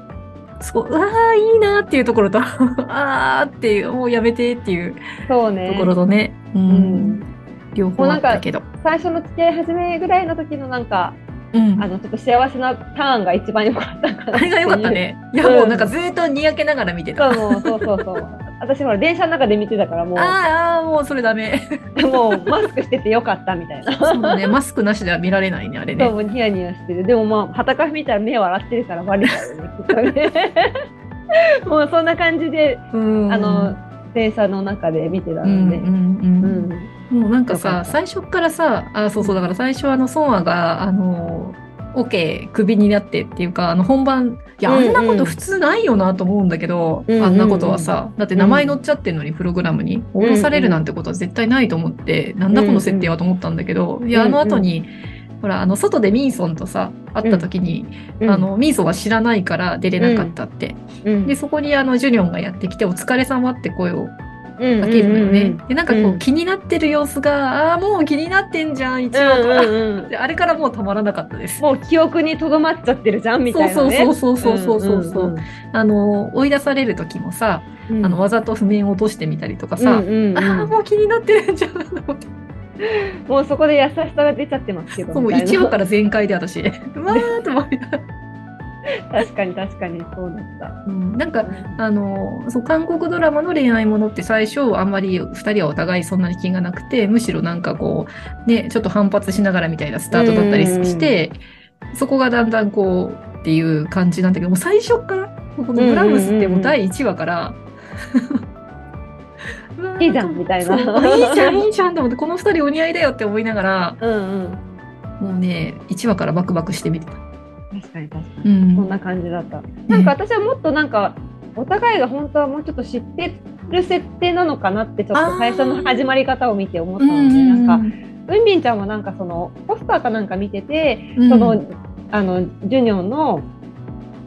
すごい、うわあ、いいなっていうところと、[LAUGHS] あーっていう、もうやめてっていうそうね。ところとね、う、うんん。両方あったけど。最初の付き合い始めぐらいの時のなんか、うん。あの、ちょっと幸せなターンが一番良かった。あれが良かった。ね。いや、うんもうなんかずーっとにやけながら見てた。そうそうそうそう。私ほら、電車の中で見てたから、もう、あーあー、もうそれダメ。[LAUGHS] もうマスクしててよかったみたいな。そうだね、マスクなしでは見られないね、あれそう、ね。もうニヤニヤしてる。でもまあ、はたから見たら目笑ってるからバレちゃうよね、きっとね。[LAUGHS] もうそんな感じで、うんあの、電車の中で見てたうん、うん、ので。う。うんん。もうなんかさ、最初からさ、あ、そうそう、だから最初あの、ソンアが、あの、オケクビになってっていうか、あの本番、いや、あんなこと普通ないよなと思うんだけど、うんうんあんなことはさ、だって名前載っちゃってるのにプログラムに、うん。降ろされるなんてことは絶対ないと思って、なんだこの設定はと思ったんだけど、いや、あの後に、ほら、あの、外でミーソンとさ、会った時に、うん。あ、の、ミーソンは知らないから出れなかったって。うん。で、そこにあの、ジュニョンがやってきて、お疲れ様って声をうんかけるのよね。うんで、なんかこう、うん気になってる様子が、ああー、もう気になってんじゃん、一話かであれからもうたまらなかったです。もう記憶にとどまっちゃってるじゃんみたいなね。そうそうそうそうそうそうそう。んんあの、追い出される時もさ、うんあの、わざと譜面を落としてみたりとかさ、うんうんうんああ、もう気になってるんじゃん。と思ってもうそこで優しさが出ちゃってますけど。もうみたいな1話から全開で私、[LAUGHS] うわーっと思いながら [LAUGHS] 確かに確かにそうだった。うんなんか、あの、そう、韓国ドラマの恋愛ものって最初、あんまり二人はお互いそんなに気がなくて、むしろなんかこう、ね、ちょっと反発しながらみたいなスタートだったりして、そこがだんだんこう、っていう感じなんだけど、もう最初から、このブラムスってもう第1話から、[LAUGHS] いいじゃんみたいないいじゃん、いいじゃんと思って、この二人お似合いだよって思いながら、うんうん。もうね、1話からバクバクしてみてた。確かに確かうに。そんん。な感じだった。なんか私はもっとなんか、お互いが本当はもうちょっと知ってる設定なのかなってちょっと最初の始まり方を見て思ったので、なんか、うんびんちゃんはなんかそのポスターかなんか見てて、うんそのあのジュニョンの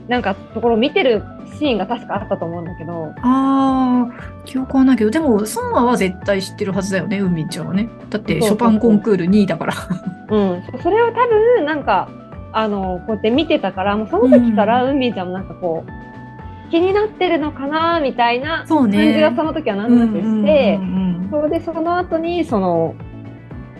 なんかところを見てるシーンが確かあったと思うんだけど、ああ、記憶はないけど、でも、ソンアは絶対知ってるはずだよね、ウンミンちゃんはね。だって、ショパンコンクール2位だから。うん、そそれを多分なんかあのこうやって見てたからもうその時からうんびんちゃんもなんかこう気になってるのかなみたいなそう感ねじがその時はなんとなくして、それでその後にその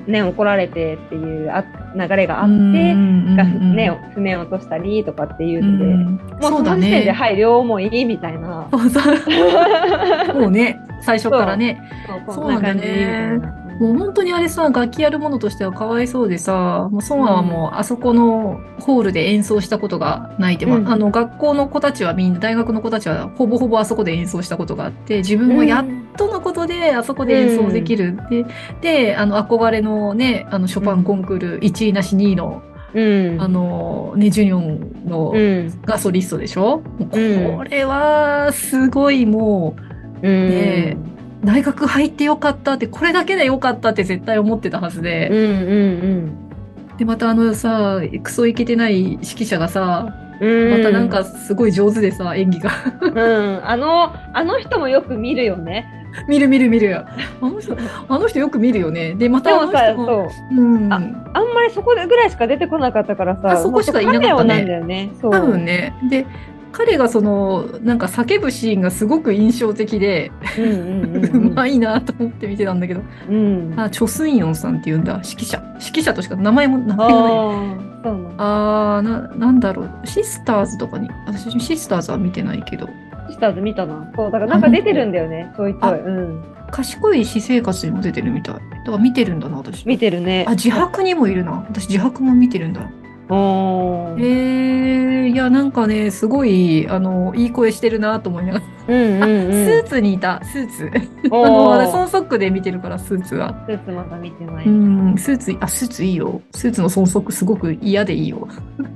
ね怒られてっていうあ流れがあって。ね、譜面を落としたりとかっていうので、うんもうその時点で、ね。はい、両思いみたいな。[LAUGHS] そうね、最初からね。そうそうなんだよねもう本当にあれさ、楽器やるものとしてはかわいそうでさ、もうソンアはもうあそこのホールで演奏したことがないって、まあうんあの学校の子たちはみんな、大学の子たちはほぼほぼあそこで演奏したことがあって、自分はやっとのことであそこで演奏できる。で、で、あの憧れのね、あのショパンコンクール1位なし2位の、うん。あのね、ジュニョンのうん。がソリストでしょ、もううんこれはすごいもう、うん。ね大学入ってよかったって、これだけでよかったって絶対思ってたはずで。うんうんで、またあのさ、クソイケてない指揮者がさ、うん。またなんかすごい上手でさ、演技が。うん、あの、あの人もよく見るよね。見る見る見る。あの人、あの人よく見るよね。で、までたあの人も、そう。うん。ああんまりそこぐらいしか出てこなかったからさ、あそこしかいなかったねもうカメオなんだよね。多分ね。で、彼がその、なんか叫ぶシーンがすごく印象的で、うんうんうんううん。まいなと思って見てたんだけど、うん。あ、チョスンヨンさんって言うんだ、指揮者。指揮者としか名前も、名前がない。ああ、そうなな、なんだろう。シスターズとかに、私シスターズは見てないけど、シスターズ見たな。そう、だからなんか出てるんだよね、ちょいちょい。うん。賢い私生活にも出てるみたい。だから見てるんだな、私。見てるね。あ、自白にもいるな。私自白も見てるんだ。おーえー、いや、なんかね、すごい、あの、いい声してるなと思いながら。うんあ、うんうん。[LAUGHS] スーツにいた、スーツ。お [LAUGHS] あの、あれ、ーソンソックで見てるから、スーツは。スーツまだ見てない。うん、スーツ、あ、スーツいいよ。スーツのソンソックすごく嫌でいいよ。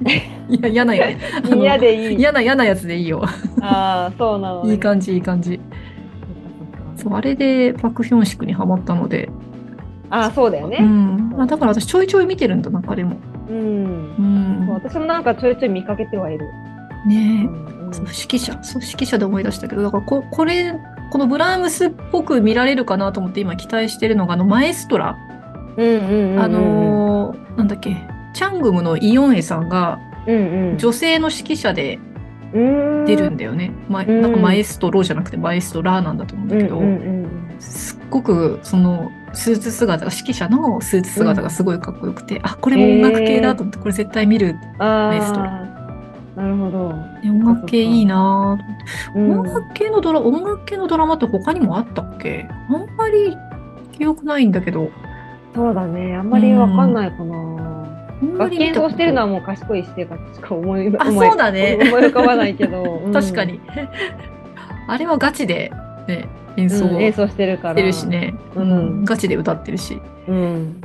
[LAUGHS] いや、嫌な嫌でいい。嫌な、嫌なやつでいいよ。ああ、そうなのね。いい感じ、いい感じ。そう、あれでパク・ヒョンシクにハマったので。ああ、そうだようね。ん。あだから私ちょいちょい見てるんだな、彼も。うん。うん。私もなんかちょいちょい見かけてはいる。ねえ。うんそう、指揮者。そう、指揮者で思い出したけど、だからこ、これ、このブラームスっぽく見られるかなと思って今期待してるのが、あの、マエストラ。うんうんうんうん。あのーなんだっけ。チャングムのイヨンエさんがうんうん。女性の指揮者でうん出るんだよね。まうんなんかマエストロじゃなくてマエストラーなんだと思うんだけど、うんうんうんすっごくそのスーツ姿が、指揮者のスーツ姿がすごいかっこよくて、あ、これも音楽系だと思って、これ絶対見る。あマエストあ、なるほど。で音楽系いいなぁうん音楽系のドラ、音楽系のドラマって他にもあったっけ？あんまり記憶ないんだけど。そうだね。あんまりわかんないかな。あんま楽器演奏り見たことしてるのはもう賢い私生活しか思いあ、そうだね。思い浮かばないけど。うん [LAUGHS] 確かに。[LAUGHS] あれはガチで、ね、演奏うん演し奏してるから。てるしね。うんガチで歌ってるし。うん。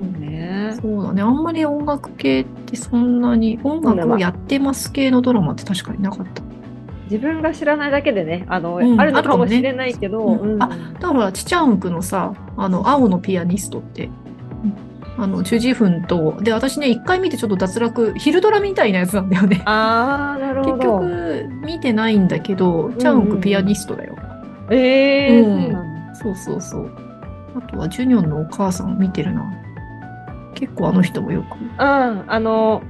そうね。そうだね。あんまり音楽系ってそんなに、音楽をやってます系のドラマって確かになかった。自分が知らないだけでね、あの、うんあるのかもしれないけど、あ、だからチチャンクのさ、あの、青のピアニストって、あの、チュジフンと、で、私ね、一回見てちょっと脱落、昼ドラみたいなやつなんだよね。あー、なるほ結ど。局、見てないんだけど、チャンクピアニストだよ。えー、うんそう。そうそうそう。あとは、ジュニョンのお母さん見てるな。結構あの人もよく。うん、あの、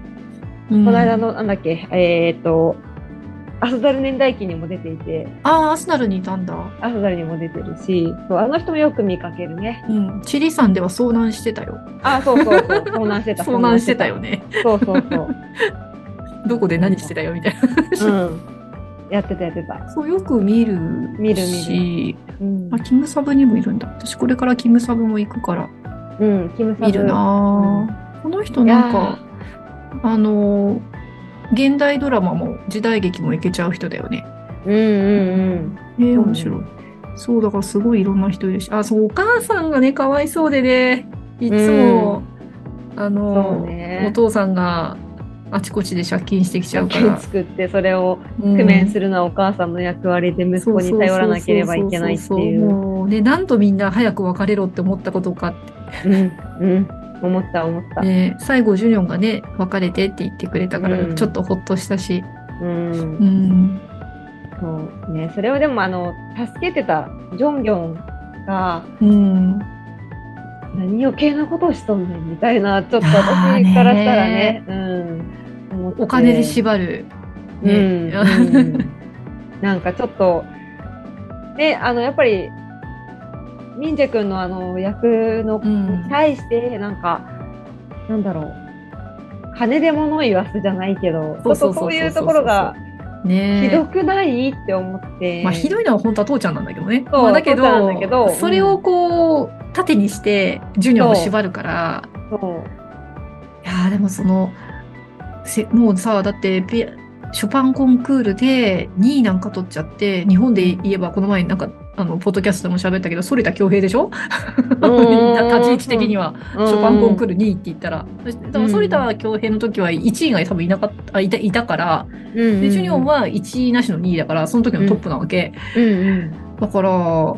うんこの間の、なんだっけ、えーっと、アスダル年代記にも出ていて、ああ、アスナルにいたんだ。アスダルにも出てるし、そうあの人もよく見かけるね。うん。チリ山では遭難してたよ。あ、そうそうそう、遭難してた。遭難してたよ。ね。そうそうそう。どこで何してたよみたいな。うん。やってたやってた。そう、よく見る見るし、うんあ、キムサブにもいるんだ。私これからキムサブも行くからうん、キムサブ見るなぁ、この人なんか、あの、現代ドラマも時代劇もいけちゃう人だよね。うんうんうん。ええそうね面白い。そう、だからすごいいろんな人いるし。あ、そう、お母さんがね、かわいそうでね、いつも、あその、うねお父さんがあちこちで借金してきちゃうから。作って、それをうん工面するのはお母さんの役割で息子に頼らなければいけないっていうね、なんとみんな早く別れろって思ったことかって。うん、うん。思った思った。ね、最後、ジュニョンがね、別れてって言ってくれたから、うんちょっとほっとしたし。うんう。ん。そうね、それをでもあの助けてたジョンギョンがうん。何余計なことをしとんねんみたいなちょっと私からしたらね、うん、お金で縛る。うんね。うん [LAUGHS] なんかちょっとねあのやっぱりミンジェ君のあの役のうん。に対してなんか、なんだろう。金で物を言わすじゃないけどそういうところがねひどくないって思って。まあ、ひどいのは本当は父ちゃんなんだけどね。そうまあ、だけどそれをこう、盾にして、ジュニョンを縛るから、そう。いやーでもその、せもうさ、だってショパンコンクールで2位なんか取っちゃって、日本で言えばこの前なんか、あの、ポッドキャストでも喋ったけど、反田恭平でしょ？[LAUGHS] 立ち位置的には、ショパンコンクール2位って言ったら。そしてだから反田恭平の時は1位が多分いなかった、あいたいたから、ルで、ジュニョンは1位なしの2位だから、その時のトップなわけ。うんうん。だから、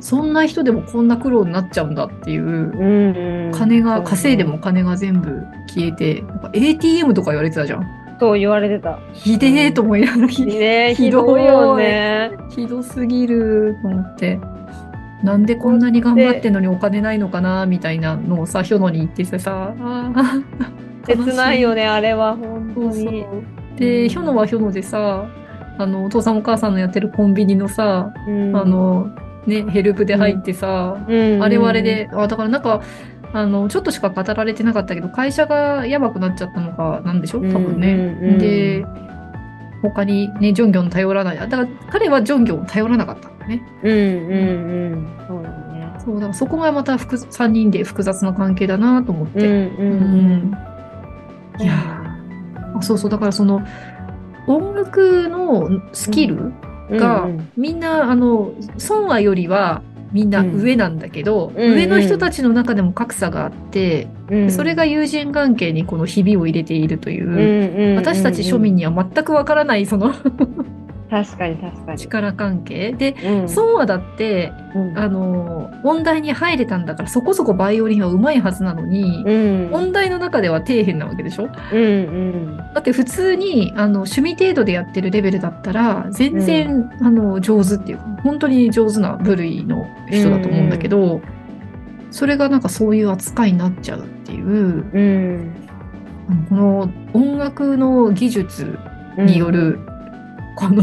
そんな人でもこんな苦労になっちゃうんだっていう。うんうん。金が、稼いでも金が全部消えて、ATM とか言われてたじゃん。そう言われてた。ひでえと思いながら、ひねひどいひどいよね。ひどすぎると思って。なんでこんなに頑張ってんのにお金ないのかなみたいなのをさ、ヒョノに言っててさ、[LAUGHS] 切ないよね、あれは、本当そうそうに。で、ヒョノはヒョノでさ、あの、お父さんお母さんのやってるコンビニのさ、うんあ、の、ね、ヘルプで入ってさ、うんあれはあれで、あ、だからなんか、あの、ちょっとしか語られてなかったけど、会社がやばくなっちゃったのかなんでしょ多分ね。うんうんうんで、他にね、ジョンギョン頼らない。だから彼はジョンギョンを頼らなかったんだね。うんうんうん。そうだね。そう、だからそこがまた複3人で複雑な関係だなと思って。うんうんうんいやあそうそう、だからその、音楽のスキルが、みんな、あの、ソンアよりはみんな上なんだけど、うんうん。上の人たちの中でも格差があって、うん。それが友人関係にこのひびを入れているという、うんうんうん。私たち庶民には全くわからないその確かに確かに。力関係。で、うん。ソンアだって、うん。あの、音大に入れたんだからそこそこバイオリンは上手いはずなのに、うん。音大の中では底辺なわけでしょ？うんうん。だって普通にあの趣味程度でやってるレベルだったら全然、あの上手っていうか本当に上手な部類の人だと思うんだけど、それがなんかそういう扱いになっちゃうっていううん。この音楽の技術によるこの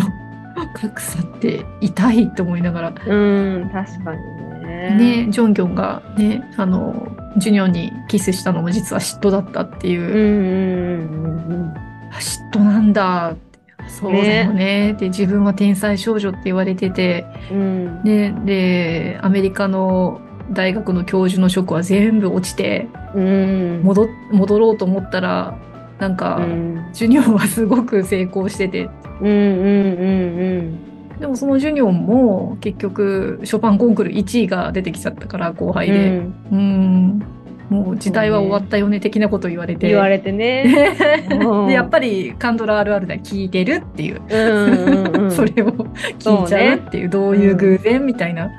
格差って痛いと思いながら、うん確かにね。ね、ジョンギョンがねあのジュニョンにキスしたのも実は嫉妬だったっていう。うんうんうんあ嫉妬なんだ。ってそうだよね。で自分は天才少女って言われてて、うんうん。ね、でアメリカの大学の教授の職は全部落ちて。うん。戻戻ろうと思ったらなんか、うん。ジュニョンはすごく成功してて。うんうんうんでもそのジュニョンも結局ショパンコンクール1位が出てきちゃったから後輩で。うん。もう時代は終わったよね的なこと言われて。言われてね。[LAUGHS] でやっぱりカンドラあるあるで聞いてるっていう、うんうんうん [LAUGHS] それを聞いちゃうっていうどういう偶然みたいな、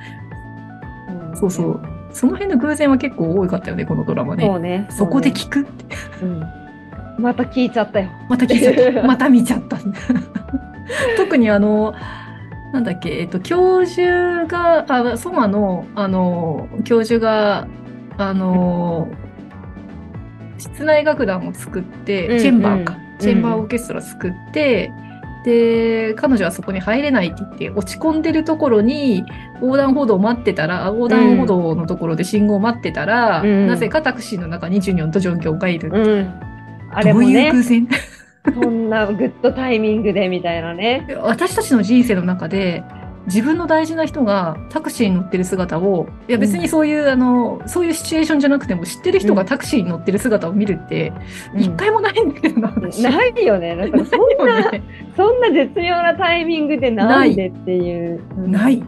そうそうその辺の偶然は結構多かったよねこのドラマね。そうね。そこでき、聞くって。うんまた聞いちゃったよ。また聞いちゃった。[LAUGHS] また見ちゃった。[LAUGHS] 特にあのなんだっけ、えっと、教授があソマのあの教授があの室内楽団を作って、うんチェンバーか、うん。チェンバーオーケストラ作って、で彼女はそこに入れないって言って落ち込んでるところに横断歩道を待ってたら横断歩道のところで信号を待ってたら、うん。なぜかタクシーの中にジュニョンとジョンキョンがいる、うん。あれもね。偶、然？そんなグッドタイミングでみたいなね。私たちの人生の中で自分の大事な人がタクシーに乗ってる姿をいや別にそういう、あのそういうシチュエーションじゃなくても知ってる人がタクシーに乗ってる姿を見るって一、回もないんだけどな私。ないよね。なんかそんな、ね。そんな絶妙なタイミングでなんでっていう。うんない。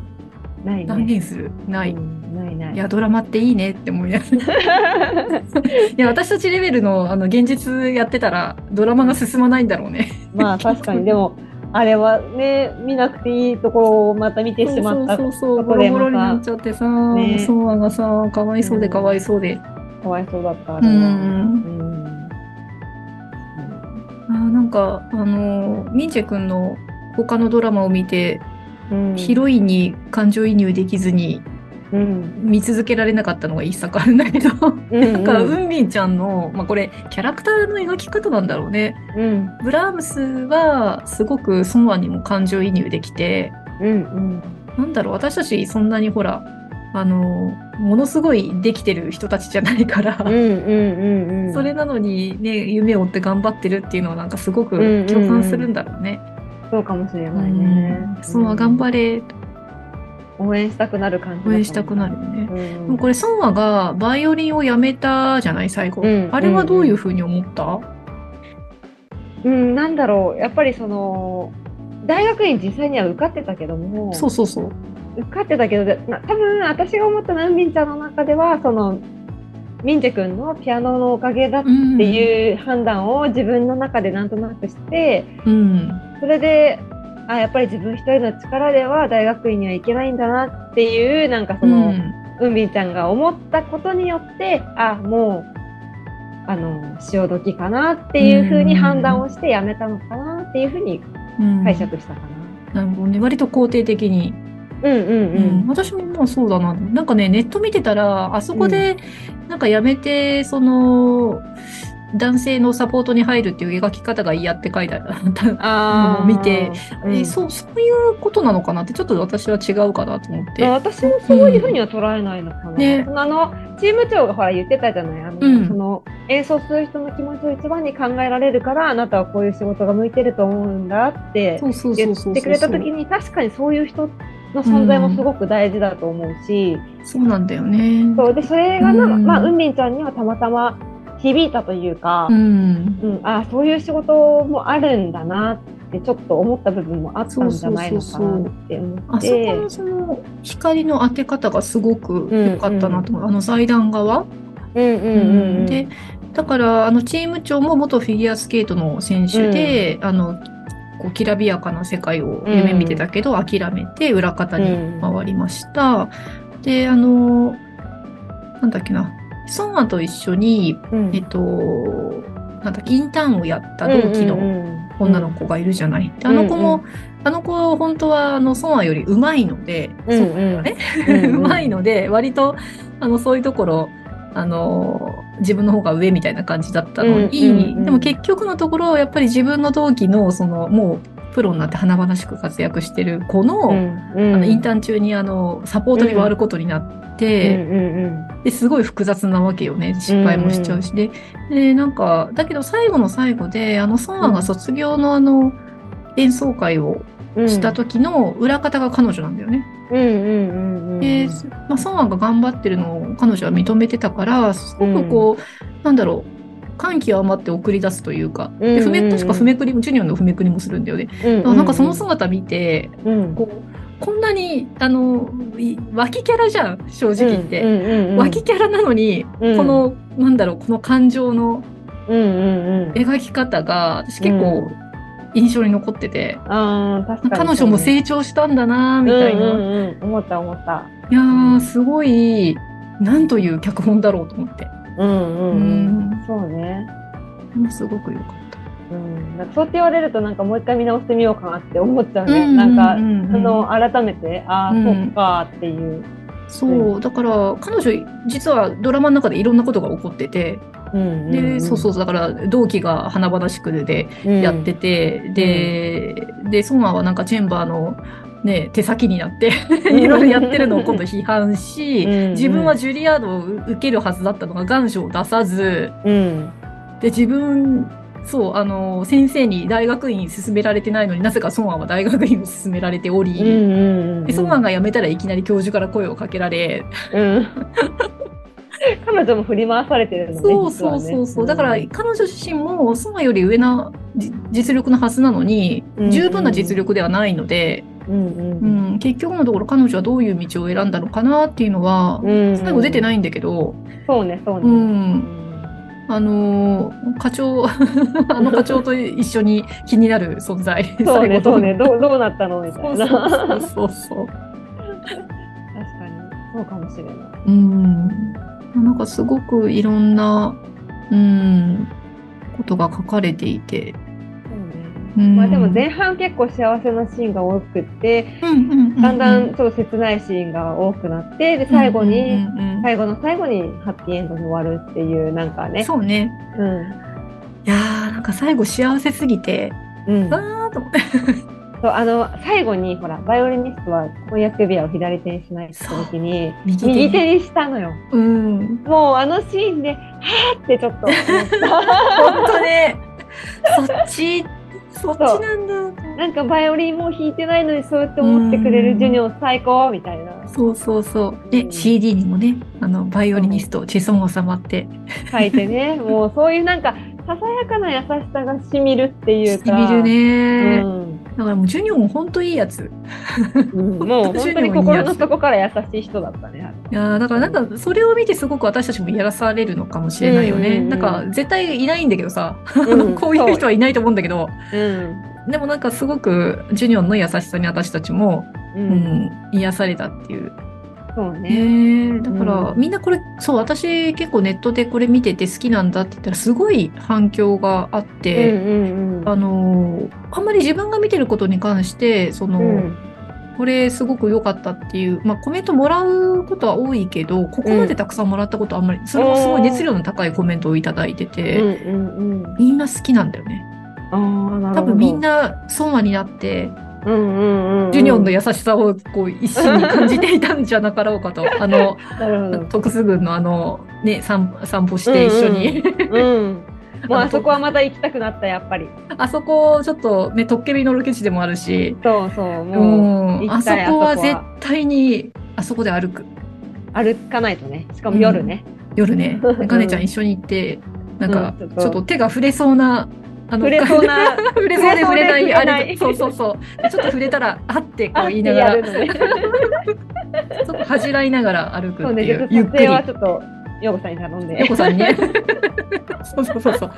ない断ね。言する。ない、うんないない。いやドラマっていいねって思いながら。[LAUGHS] いや私たちレベルのあの現実やってたらドラマが進まないんだろうね。まあ確かに、でも、あれはね、見なくていいところをまた見てしまった。そうそうそうボロボロになっちゃってさ、ね。ソンアがさかわいそうでかわいそうで、かわいそうだった、あうれは。ん。うん。あーなんかあのミンチェ君の他のドラマを見て、うん。ヒロインに感情移入できずにうん。見続けられなかったのが一作あるんだけど、うんなん。かウンビンちゃんの、まあ、これキャラクターの描き方なんだろうね。うん。ブラームスはすごくソンアにも感情移入できて。うんうん。なんだろう私たちそんなにほらあのものすごいできてる人たちじゃないから、うんうんうんうん。それなのにね夢を追って頑張ってるっていうのはなんかすごくうんうん。うん共感するんだろうね。そうかもしれないね。ソンア頑張れ応援したくなる感じ。応援したくなるよね。うん。でもこれソンアがバイオリンをやめたじゃない最後、うんあれはどういうふうに思った、うん、なんだろう、やっぱりその、大学院実際には受かってたけども、そうそうそう。受かってたけど、多分私が思ったナンビンちゃんの中では、その、ミンジェ君のピアノのおかげだってうんいう判断を自分の中でなんとなくして、うん。それで、あ、やっぱり自分一人の力では大学院には行けないんだなっていう、なんかその、うんびんちゃんが思ったことによって、あ、もう、あの、潮時かなっていうふうに判断をしてやめたのかなっていうふうにうん解釈したかな。なるほどね。割と肯定的に。うんうんううんん。私もまあそうだな。なんかね、ネット見てたら、あそこで、なんかやめて、その、男性のサポートに入るっていう描き方が嫌って書いてある。あー見て、うんえそう、そういうことなのかなって、ちょっと私は違うかなと思って。私もそういうふうには捉えないのかな。ねそのあの、チーム長がほら言ってたじゃない。あの、うんその、演奏する人の気持ちを一番に考えられるから、あなたはこういう仕事が向いてると思うんだってそうそうそ言うそうそう。ってくれた時に、確かにそういう人の存在もすごく大事だと思うし、そうなんだよね。そうでそれがな、うんまあ、うんみんちゃんにはたまたま響いたというか、うん。うんあそういう仕事もあるんだなってちょっと思った部分もあったんじゃないのかなって思あそこって。のその光の当て方がすごく良かったなと思う。あの祭壇側？うんうんうんうん、で、だから、あの、チーム長も元フィギュアスケートの選手で、あの、こうきらびやかな世界を夢見てたけど、諦めて裏方に回りました。で、あの、なんだっけな、ソンアと一緒に、うん。えっと、なんだインターンをやった同期の女の子がいるじゃない。であの子も、あの子、本当は、あの、ソンアより上手いので、うんうん。ね、うんうん。[LAUGHS] 上手いので、割と、あの、そういうところ、あの、自分の方が上みたいな感じだったのに、うんうんうん。でも結局のところ、やっぱり自分の同期の、その、もう、プロになって華々しく活躍してる子の、あのインターン中にあのサポートに回ることになって、うんうんですごい複雑なわけよね。失敗もしちゃうし、ででなんかだけど最後の最後であのソンアが卒業のあの演奏会をうん。した時の裏方が彼女なんだよね。うんうんうんうんで、まあ、ソンアが頑張ってるのを彼女は認めてたからすごくこう、なんだろう感極まって送り出すというか、でふめ確かふめくりもジュニアのふめくりもするんだよね。うなんかその姿見てうんこうこんなに、あの、い脇キャラじゃん、正直言って。脇キャラなのに、うんこの、なんだろう、この感情の。描き方が、私結構印象に残ってて、ああ、確かに。彼女も成長したんだな、みたいな。思った思った。いやー、すごい、なんという脚本だろうと思って。うんうんううんん。そうね。すごく良かった。うん。なんかそうって言われると、なんかもう一回見直してみようかなって思っちゃうね。うんなんかう、んうんその、改めて、ああ、うんそっかっていう。そう、だから彼女実はドラマの中でいろんなことが起こってて、うんうんうんで、そうそう、だから同期が華々しくでうんやってて、で、で、ソンアはなんかチェンバーのね、手先になって [LAUGHS] いろいろやってるのを今度批判し、うん自分はジュリアードを受けるはずだったのが願書を出さず、うん。で、自分、そう、あの、先生に大学院勧められてないのになぜかソンアは大学院を勧められており、うんうんうん。で、ソンアが辞めたらいきなり教授から声をかけられ、うん。[LAUGHS] 彼女も振り回されてるのね。そうそうそうそう。だから彼女自身もソンアより上なじ実力のはずなのにうん、十分な実力ではないので、うん結局のところ彼女はどういう道を選んだのかなっていうのは、うん。最後出てないいんだけど、そうね、そうね。うん、あのー課長、[LAUGHS] あの課長と一緒に気になる存在。[LAUGHS] そうね、そうね。どうどうなったのみたそいうな。そう確かに。そうそう。そうかもしれない。うん。なんかすごくいろんな、うん、ことが書かれていて。まあでも前半結構幸せなシーンが多くって、だんだんちょっと切ないシーンが多くなって、で、最後に、最後の最後にハッピーエンドに終わるっていう、なんかね。そうね。うん。いやー、なんか最後幸せすぎて、うん。あーと思って。そう、あの、最後に、ほら、バイオリニストは婚約指輪を左手にしないって時に、右手にしたのよ。うん。もうあのシーンで、はーってちょっと思った。[LAUGHS] 本当ね。そっち、そっちなんだ。なんかバイオリンも弾いてないのにそうやって思ってくれるジュニオ最高みたいな。そうそうそう。で、うん CD にもね、あの、バイオリニスト、チェソン収まって、書いてね、もうそういうなんか、ささやかな優しさがしみるっていうか。してみるね。うんだからもう、ジュニオも本当いいやつ。うんもう本当に心の底から優しい人だったね。いやーだからなんか、それを見てすごく私たちもやらされるのかもしれないよね。うんうんうんなんか、絶対いないんだけどさ、うん [LAUGHS] こういう人はいないと思うんだけど、うん。でもなんかすごく、ジュニオの優しさに私たちも、う。うんん、癒されたっていう。そうね。だから、うんみんなこれ、そう、私結構ネットでこれ見てて好きなんだって言ったら、すごい反響があっうんて、うんうん。あのー、あんまり自分が見てることに関して、その、うんこれすごく良かったっていう、まあコメントもらうことは多いけど、ここまでたくさんもらったことはあんまり、それもすごい熱量の高いコメントをいただいてうんて、うんうん。みんな好きなんだよね。多分みんな、損話になって、うんうんうんうん。ジュニオンの優しさをこう一心に感じていたんじゃなかろうかと。[LAUGHS] あの。特須軍のあの、ね、散散歩して一緒に、うん。[LAUGHS] もうあそこはまた行きたくなった、やっぱり。あそこちょっとね、トッケビのロケ地でもあるし、そうそう、うもう、ん、あそこは絶対に、あそこで歩く。歩かないとね。しかも夜ね。夜ね、ガネちゃん一緒に行って、なんか、うんちょっと手が触れそうな、あ触れそうな、[LAUGHS] 触れそうで触れない、触れそうで触れないあれ、そうそうそう。でちょっと触れたら、あってこう言いなあがら、ね [LAUGHS] ちょっと恥じらいながら歩くそうね、ちょっていうゆっくり。はちょっと、ヨコさんに頼んで。ヨコさんに？ね。[LAUGHS] そうそうそうそう。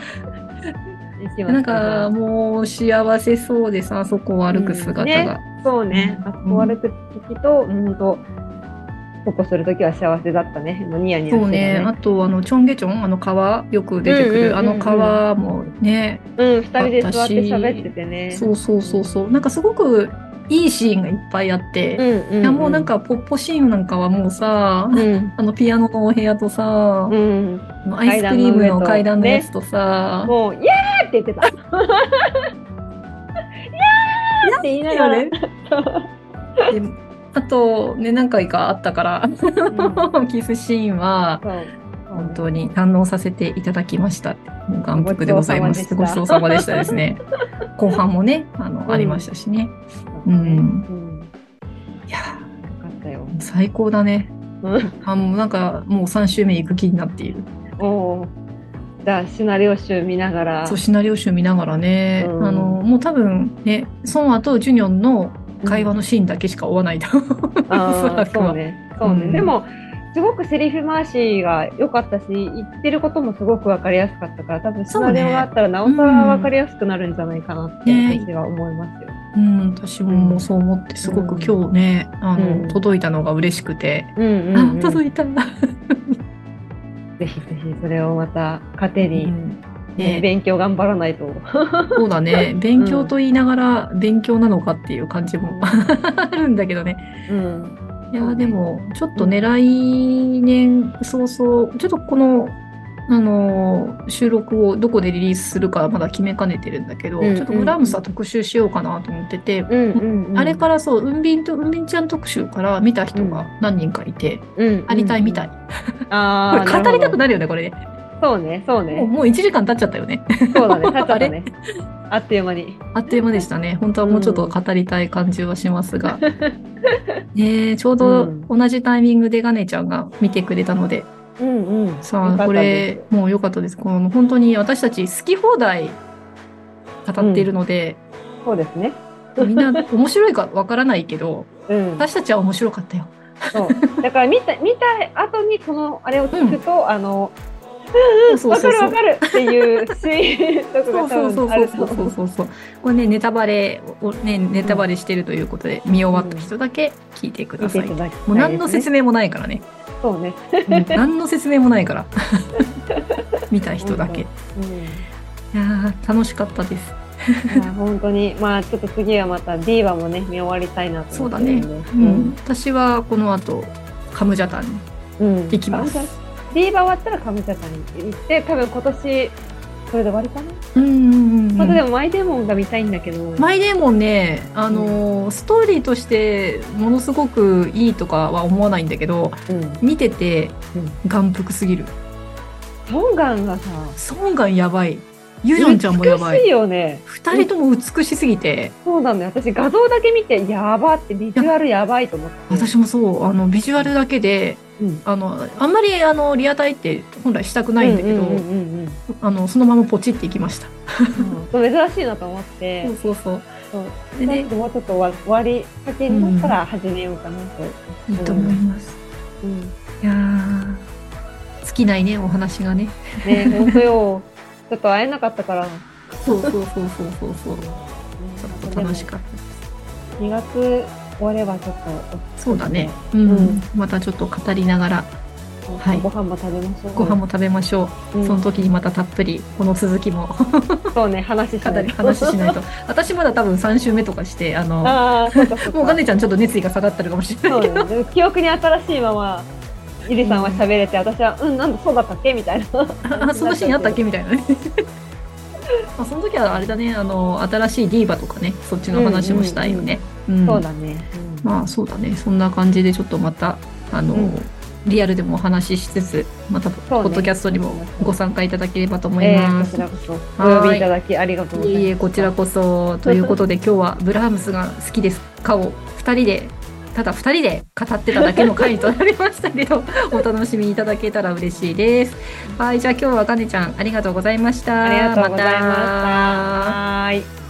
なんかもう幸せそうでさ、あそこを歩く姿が。うんねそうね、あそこ歩く時と、うんと、ポコする時は幸せだったね。もうニヤニヤしてたそうね。あと、あの、チョンゲチョン、あの川、よく出てくる、うんうんうんうんあの川もね、うん、二人で座って喋っててね。そうそうそうそう。なんかすごくいいシーンがいっぱいあって、うんうん。いやもうなん、かポッポシーンなんかはもうさ、うん。あのピアノのお部屋とさ、うん。アイスクリームの階段のやつとさ、もう、イエーって言ってた。[LAUGHS] イエーって言いながら。ね。[LAUGHS] であとね、何回かあったから、[LAUGHS] キスシーンはそう本当に堪能させていただきました。眼福でございます。ごちそうさまでしたですね。[LAUGHS] 後半もね、あの、うんありましたしね。うん。うんうん。いやよかったよ。ー最高だね。うん。あもうなんかもう3週目行く気になっている。おーじゃあ、シナリオ集見ながら。そう、シナリオ集見ながらね、うんあの、もう多分ね、ソンアとジュニョンの会話のシーンだけしか追わないと、あおそらあ。そうね。そうね。うんでも、すごくセリフ回しが良かったし、言ってることもすごく分かりやすかったから、多分シナリオがあったらなおさら分かりやすくなるんじゃないかなってね私は思いますよ。うん、私もそう思って、すごく今日ね、あの、うん届いたのが嬉しくて、うんうん、うん。あ、届いた。[LAUGHS] ぜひぜひそれをまた糧に、うんねね勉強頑張らないと。[LAUGHS] そうだね。勉強と言いながら勉強なのかっていう感じも [LAUGHS] あるんだけどね。うん。いや、でも、ちょっとね、来年早々、ちょっとこの、あのー収録をどこでリリースするかまだ決めかねてるんだけど、うんちょっとブラームスは特集しようかなと思ってて、うんうんうん。あれからそう、うんびんと、うんびんちゃん特集から見た人が何人かいて、うん、ありたいみたい。ああ、[LAUGHS] これ語りたくなるなるよね、これね。そうね、そうもうね。もう1時間経っちゃったよね。そうだね、[LAUGHS] 経っちゃったね。あっという間に。あっという間でしたね。本当はもうちょっと語りたい感じはしますが。[LAUGHS] ねえちょうど同じタイミングでガネちゃんが見てくれたので、うんうん。さあ、これ、もう良かったです。この本当に私たち好き放題語っているので、そうですね。みんな面白いかわからないけど、うん。私たちは面白かったよ。そう。だから見た、見た後にこの、あれを聞くと、あの、そうわそうそうそう。かるわかるっていうシーンとかがそうそう多分あるとそうそうそうそうそう。これね、ネタバレをね、ネタバレしてるということで、見終わった人だけ聞いてください。もう何の説明もないからね。そうね。うん [LAUGHS] 何の説明もないから。見た人だけ。いうん。やー楽しかったです。いや本当に、まあちょっと次はまた D はもね、見終わりたいなとそうだね。思ってるんで。うん、私はこの後、カムジャタンに。行きます。D が終わったらカムチャタに行って、多分今年、それで終わりかな？うんうんうんうんまたでもマイデーモンが見たいんだけど。マイデーモンね、あのーストーリーとしてものすごくいいとかは思わないんだけど、うん。見てて眼福すぎる。ソンガンがさ、ソンガンやばい。ユジョンちゃんもやば美しいい。よね。二人とも美しすぎて、そうなんだよ。私画像だけ見て、やばって、ビジュアルやばいと思って。私もそう、あの、ビジュアルだけで、うん、あの、あんまりあの、リアタイって本来したくないんだけど、うんうんうんうんあの、そのままポチっていきました。[LAUGHS] うん珍しいなと思ってそう、そうそう。そうでもうちょっと終わ終わりかけになったら始めようかなと。いいと思います。うん、いやー、尽きないね、お話がね。ね本当よ。[LAUGHS] ちょっと会えなかったから。そうそうそうそうそうそう。ちょっと楽しかったです。2月終わればちょっとそうだね。うん。うんまたちょっと語りながらはいご飯も食べましょう。ご飯も食べましょう。うんその時にまたたっぷりこの続きもそうね話し語りないと話しないと。私まだ多分3週目とかして、あの、ああそうかそうか。もうガネちゃんちょっと熱意が下がってるかもしれないうけど。そね。記憶に新しいまま。ゆりさんは喋れて、私は、うん、なんだ、そうだったっけみたいな。あ、そのシーンあったっけみたいなね。[LAUGHS] まあその時はあれだね、あの、新しいディーバとかね、そっちの話もしたいよね。うんそうだね。まあそうだね、そんな感じでちょっとまた、あの、うんリアルでもお話ししつつ、また、ポッドキャストにもご参加いただければと思いええこます。ちらこそ、お呼びいただきありがとうございます。いえこちらこそ。ということで、今日はブラームスが好きですかを2人で、ただ2人で語ってただけの回となりましたけど、[LAUGHS] お楽しみいただけたら嬉しいです。はい、じゃあ今日はガネちゃん、ありがとうございました。ありがとうございました。